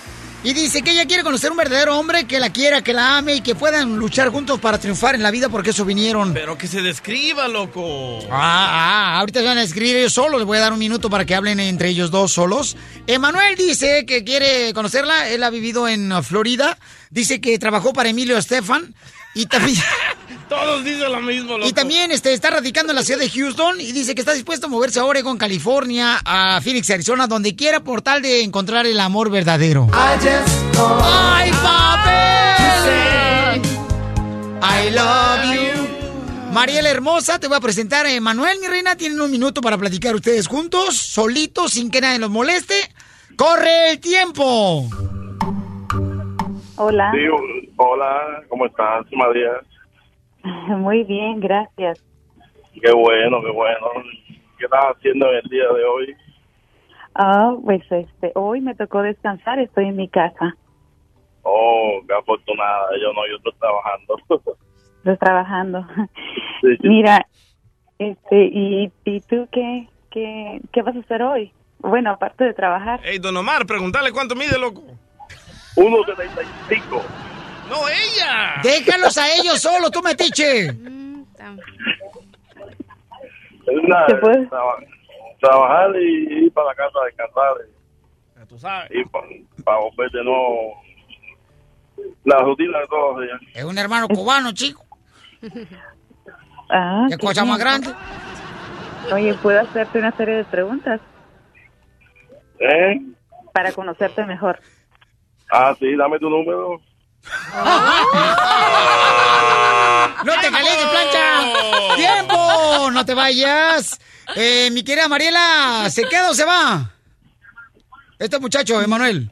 Y dice que ella quiere conocer un verdadero hombre que la quiera, que la ame y que puedan luchar juntos para triunfar en la vida porque eso vinieron. Pero que se describa, loco. Ah, ah, ahorita se van a escribir ellos solos. Les voy a dar un minuto para que hablen entre ellos dos solos. Emanuel dice que quiere conocerla. Él ha vivido en Florida. Dice que trabajó para Emilio Estefan. Y también, Todos dicen lo mismo, loco. y también este, está radicando en la ciudad de Houston. Y dice que está dispuesto a moverse a Oregon, California, a Phoenix, Arizona, donde quiera, por tal de encontrar el amor verdadero. ¡Ay, papel! I love you. Mariela Hermosa, te voy a presentar a Emanuel, mi reina. Tienen un minuto para platicar ustedes juntos, solitos, sin que nadie los moleste. ¡Corre el tiempo! Hola. Sí, hola, ¿cómo estás, María? Muy bien, gracias. Qué bueno, qué bueno. ¿Qué estás haciendo en el día de hoy? Ah, pues este, hoy me tocó descansar, estoy en mi casa. Oh, qué afortunada. Yo no, yo estoy trabajando. Estoy trabajando. Sí, sí. Mira, este, ¿y, y tú qué, qué, qué vas a hacer hoy? Bueno, aparte de trabajar. Ey, don Omar, pregúntale cuánto mide, loco. 1.75. No, ella. Déjalos a ellos solo, tú metiche. Es una, ¿Qué traba- trabajar y ir para la casa a descansar. Tú sabes. Y para volver de nuevo la rutina de todos los días. Es un hermano cubano, chico. Ah, ¿Qué cosa más grande? Oye, ¿puedo hacerte una serie de preguntas ¿Eh? para conocerte mejor? Ah, sí, dame tu número. ¡No te calientes, plancha! ¡Tiempo! ¡No te vayas! Eh, mi querida Mariela, ¿se queda o se va? Este muchacho, Emanuel.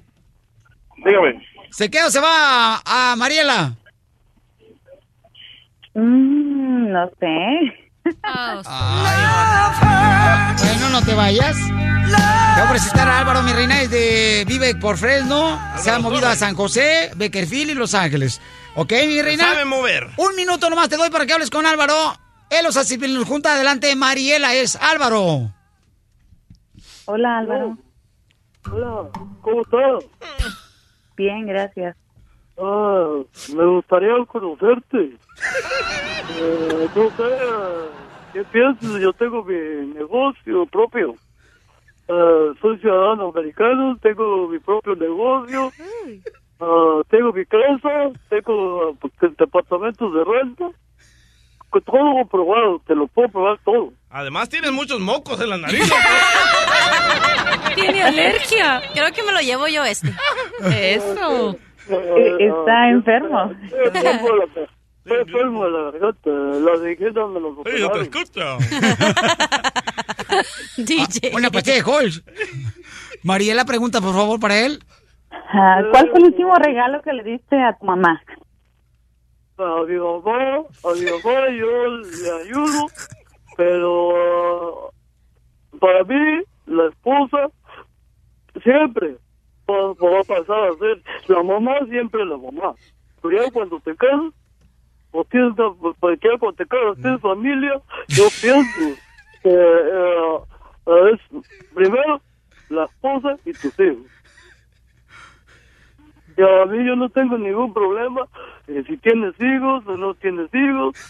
Dígame. ¿Se queda o se va a Mariela? Mm, no sé. Bueno, no te vayas. Te voy a presentar a Álvaro, mi reina, es de Vive por Fresno. Se ha movido a San José, Beckerfield y Los Ángeles. ¿Ok, mi reina? sabe mover. Un minuto nomás te doy para que hables con Álvaro. Él los hace junta adelante. Mariela es Álvaro. Hola, Álvaro. Hola, ¿cómo estás? Bien, gracias. Ah, me gustaría conocerte. Eh, no sé, ¿qué piensas? Yo tengo mi negocio propio. Eh, soy ciudadano americano, tengo mi propio negocio. Ah, tengo mi casa, tengo eh, departamentos de renta. Todo comprobado, te lo puedo probar todo. Además tienes muchos mocos en la nariz. Tiene alergia. Creo que me lo llevo yo este. Eso. Eh, Está enfermo. Estoy enfermo de la- garganta. Las dijeron me los yo te operaron. escucho. DJ. Una pastilla de Halls. Mariela pregunta, por favor, para él. Ah, ¿Cuál fue el último regalo que le diste a tu mamá? a mi mamá, a mi mamá yo le ayudo, pero ah, para mí, la esposa, siempre va, va a pasar a ser la mamá, siempre la mamá. Pero ya cuando te casas, tienes, una- pues ya cuando te casas, tienes familia, yo pienso que eh, es primero la esposa y tus hijos. Y a mí yo no tengo ningún problema eh, si tienes hijos o no tienes hijos.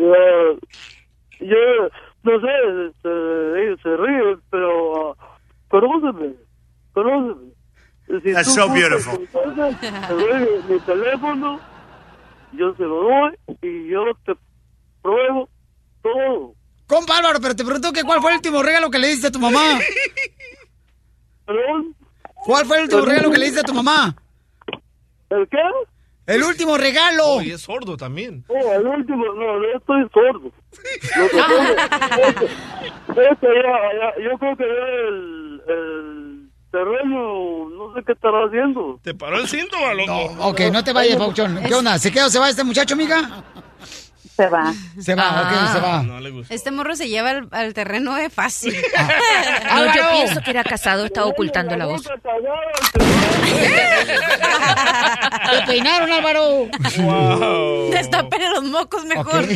Eh, yo, no sé, este, ellos se ríen, pero ah, conóceme, conóceme. Si That's so beautiful. mi teléfono, yo se lo doy y yo te pruebo todo. Compa Álvaro, pero te pregunto que cuál fue el último regalo que le diste a tu mamá. ¿Perdón? ¿Cuál fue el último regalo que le diste a tu mamá? ¿El qué? El último regalo. Oh, y es sordo también. Oh, el último, no, no estoy sordo. Yo creo que el, el terreno, no sé qué estará haciendo. ¿Te paró el cinto, o loco? Ok, no te vayas, Pauchón. ¿Qué onda? ¿Se queda o se va este muchacho, amiga? Se va. Se va, ok, se va. Este morro se lleva al, al terreno de fácil. No, yo pienso que era casado, estaba ocultando la voz. ¡Te peinaron, Álvaro! Destapele los mocos mejor.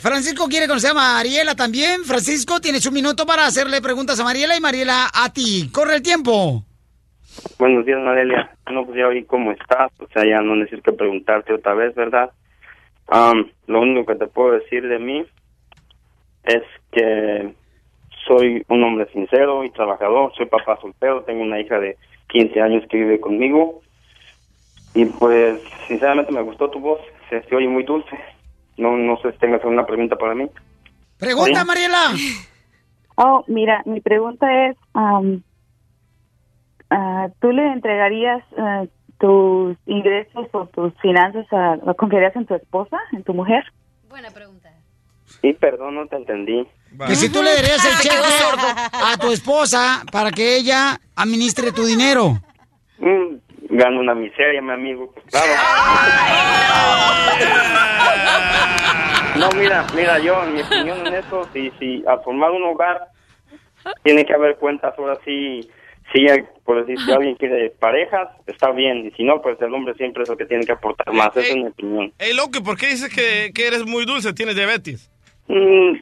Francisco quiere conocer a Mariela también. Francisco, tienes un minuto para hacerle preguntas a Mariela y Mariela a ti. Corre el tiempo. Buenos días, Madelia. No, pues ya oí cómo estás, o sea, ya no necesito preguntarte otra vez, ¿verdad? Am, lo único que te puedo decir de mí es que soy un hombre sincero y trabajador, soy papá soltero, tengo una hija de 15 años que vive conmigo y pues sinceramente me gustó tu voz, se, se oye muy dulce. No, no sé si tengas alguna pregunta para mí. Pregunta, Sí. Mariela. Oh, mira, mi pregunta es, am, ah, ¿tú le entregarías ah, tus ingresos o tus finanzas, a, lo confiarías en tu esposa, en tu mujer? Sí, perdón, no te entendí. Que si tú le darías el cheque a tu esposa para que ella administre tu dinero. Mm, gano una miseria, mi amigo, pues claro. No, mira, mira, yo, en mi opinión en eso, si, si al formar un hogar, tiene que haber cuentas, ahora sí, si, por decir, si alguien quiere parejas, está bien, y si no, pues el hombre siempre es el que tiene que aportar más, esa es mi opinión. Ey, loco, ¿por qué dices que, que eres muy dulce? ¿Tienes diabetes? Mm,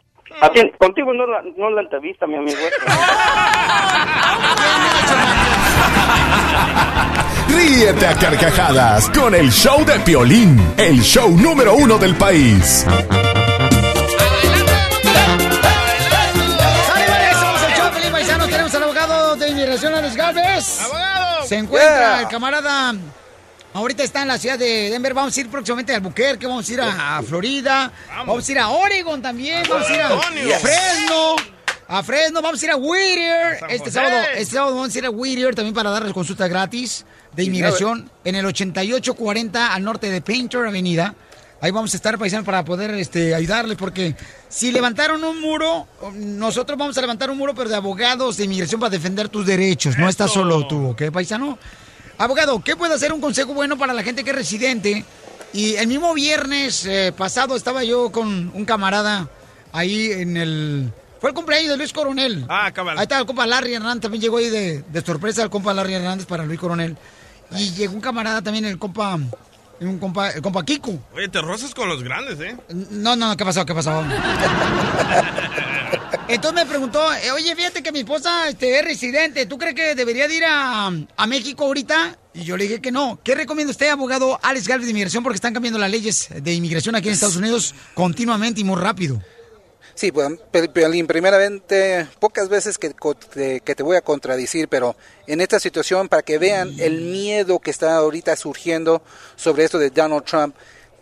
ti- contigo no la, no la entrevista, mi amigo. Ríete a carcajadas con el show de Piolín, el show número uno del país. ¡Sale, vale! Somos el show, Felipe Paisanos. Tenemos al abogado de inmigración, Alex Galvez. ¡Abogado! Se encuentra Yeah. el camarada. Ahorita está en la ciudad de Denver. Vamos a ir próximamente a Albuquerque. Vamos a ir a, a Florida. Vamos. a ir a Oregon también. Vamos a ir a. Fresno. A Fresno. Vamos a ir a Whittier. Este sábado, este sábado vamos a ir a Whittier también para darles consulta gratis de inmigración en el 8840 al norte de Painter Avenida. Ahí vamos a estar, paisanos, para poder este, ayudarles, porque si levantaron un muro, nosotros vamos a levantar un muro, pero de abogados de inmigración para defender tus derechos. No estás solo tú, ¿ok, paisano? Abogado, ¿qué puede hacer un consejo bueno para la gente que es residente? Y el mismo viernes eh, pasado estaba yo con un camarada ahí en el... Fue el cumpleaños de Luis Coronel. Ah, cabal. Ahí está el compa Larry Hernández, también llegó ahí de, de sorpresa el compa Larry Hernández para Luis Coronel. Y llegó un camarada también, el compa, un compa, el compa Kiko. Oye, te rozas con los grandes, ¿eh? No, no, ¿qué pasó? ¿Qué pasó? Entonces me preguntó, eh, oye, fíjate que mi esposa este, es residente, ¿tú crees que debería de ir a, a México ahorita? Y yo le dije que no. ¿Qué recomienda usted, abogado Alex Galvez de Inmigración? Porque están cambiando las leyes de inmigración aquí en Estados Unidos continuamente y muy rápido. Sí, pues, primeramente, pocas veces que, que te voy a contradecir, pero en esta situación, para que vean el miedo que está ahorita surgiendo sobre esto de Donald Trump,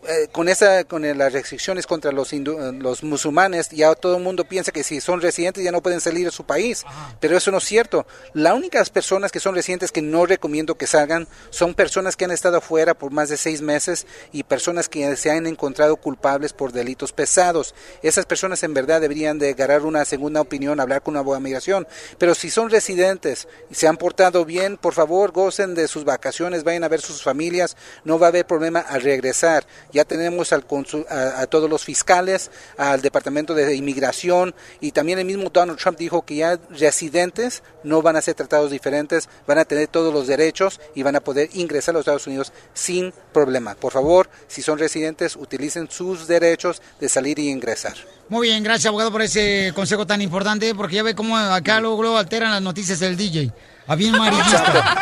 eh, con esa con las restricciones contra los hindu- eh, los musulmanes ya todo el mundo piensa que si son residentes ya no pueden salir de su país. Pero eso no es cierto. Las únicas personas que son residentes que no recomiendo que salgan son personas que han estado afuera por más de seis meses y personas que se han encontrado culpables por delitos pesados. Esas personas en verdad deberían de agarrar una segunda opinión hablar con una de migración. Pero si son residentes y se han portado bien por favor gocen de sus vacaciones vayan a ver sus familias no va a haber problema al regresar ya tenemos al a, a todos los fiscales, al Departamento de Inmigración y también el mismo Donald Trump dijo que ya residentes no van a ser tratados diferentes, van a tener todos los derechos y van a poder ingresar a los Estados Unidos sin problema. Por favor, si son residentes, utilicen sus derechos de salir y ingresar. Muy bien, gracias, abogado, por ese consejo tan importante, porque ya ve cómo acá luego alteran las noticias del DJ. A bien amarillista.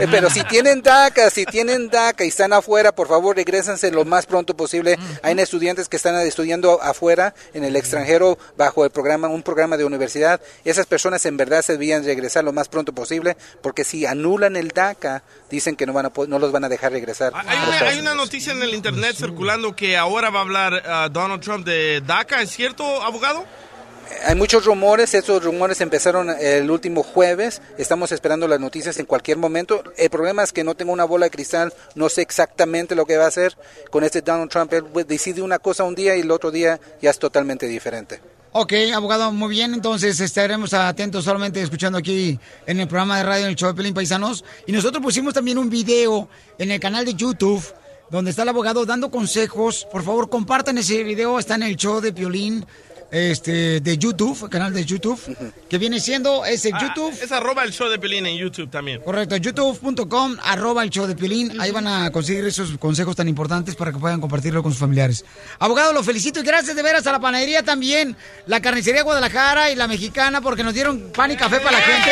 Eh, Pero si tienen DACA, si tienen DACA y están afuera, por favor regrésense lo más pronto posible. Hay estudiantes que están estudiando afuera, en el extranjero, bajo el programa, un programa de universidad. Esas personas en verdad se debían regresar lo más pronto posible, porque si anulan el DACA, dicen que no van a no los van a dejar regresar. Hay una, hay una noticia en el internet circulando que ahora va a hablar ah, Donald Trump de DACA. ¿Es cierto, abogado? Hay muchos rumores, esos rumores empezaron el último jueves, estamos esperando las noticias en cualquier momento. El problema es que no tengo una bola de cristal, no sé exactamente lo que va a hacer con este Donald Trump. Pues, decide una cosa un día y el otro día ya es totalmente diferente. Ok, abogado, muy bien. Entonces estaremos atentos solamente escuchando aquí en el programa de radio en el show de Pelín Paisanos. Y nosotros pusimos también un video en el canal de YouTube donde está el abogado dando consejos. Por favor, compartan ese video. Está en el show de Piolín este, de YouTube, canal de YouTube, que viene siendo ese YouTube. Es arroba el show de Pelín en YouTube también. Correcto, youtube.com, arroba el show de Piolín. Ahí van a conseguir esos consejos tan importantes para que puedan compartirlo con sus familiares. Abogado, lo felicito y gracias de veras a la panadería también, la carnicería Guadalajara y la mexicana porque nos dieron pan y café para la gente.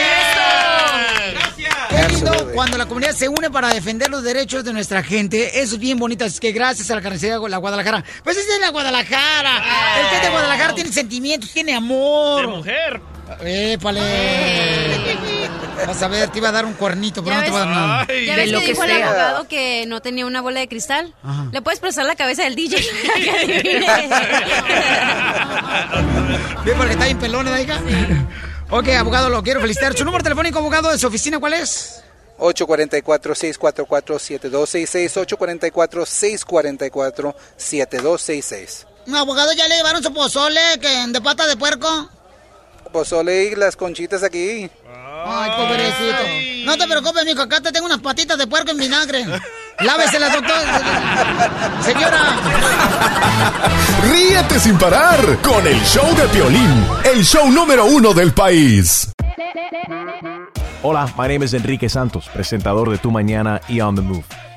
Qué lindo cuando la comunidad se une para defender los derechos de nuestra gente. Eso es bien bonito. Así que gracias a la carnicería La Guadalajara. Pues es de la Guadalajara. El que es de Guadalajara tiene sentimientos, tiene amor. De mujer. Épale. Vas a ver, te iba a dar un cuernito, pero no te voy a dar nada. ¿Ya ves que dijo el abogado que no tenía una bola de cristal? Le puedes prestar la cabeza del DJ. Ve porque está bien pelón, ¿eh, hija? Ok, abogado, lo quiero felicitar. ¿Su número telefónico, abogado, de su oficina cuál es? 844-644-7266, 844-644-7266. Abogado, ¿ya le llevaron su pozole que de pata de puerco? Pozole y las conchitas aquí. Ay, pobrecito. No te preocupes, mijo, acá te tengo unas patitas de puerco en vinagre. Láveselas, doctor. Señora. Ríete sin parar con el show de Piolín, el show número uno del país. Hola, my name is Enrique Santos, presentador de Tu Mañana y On the Move.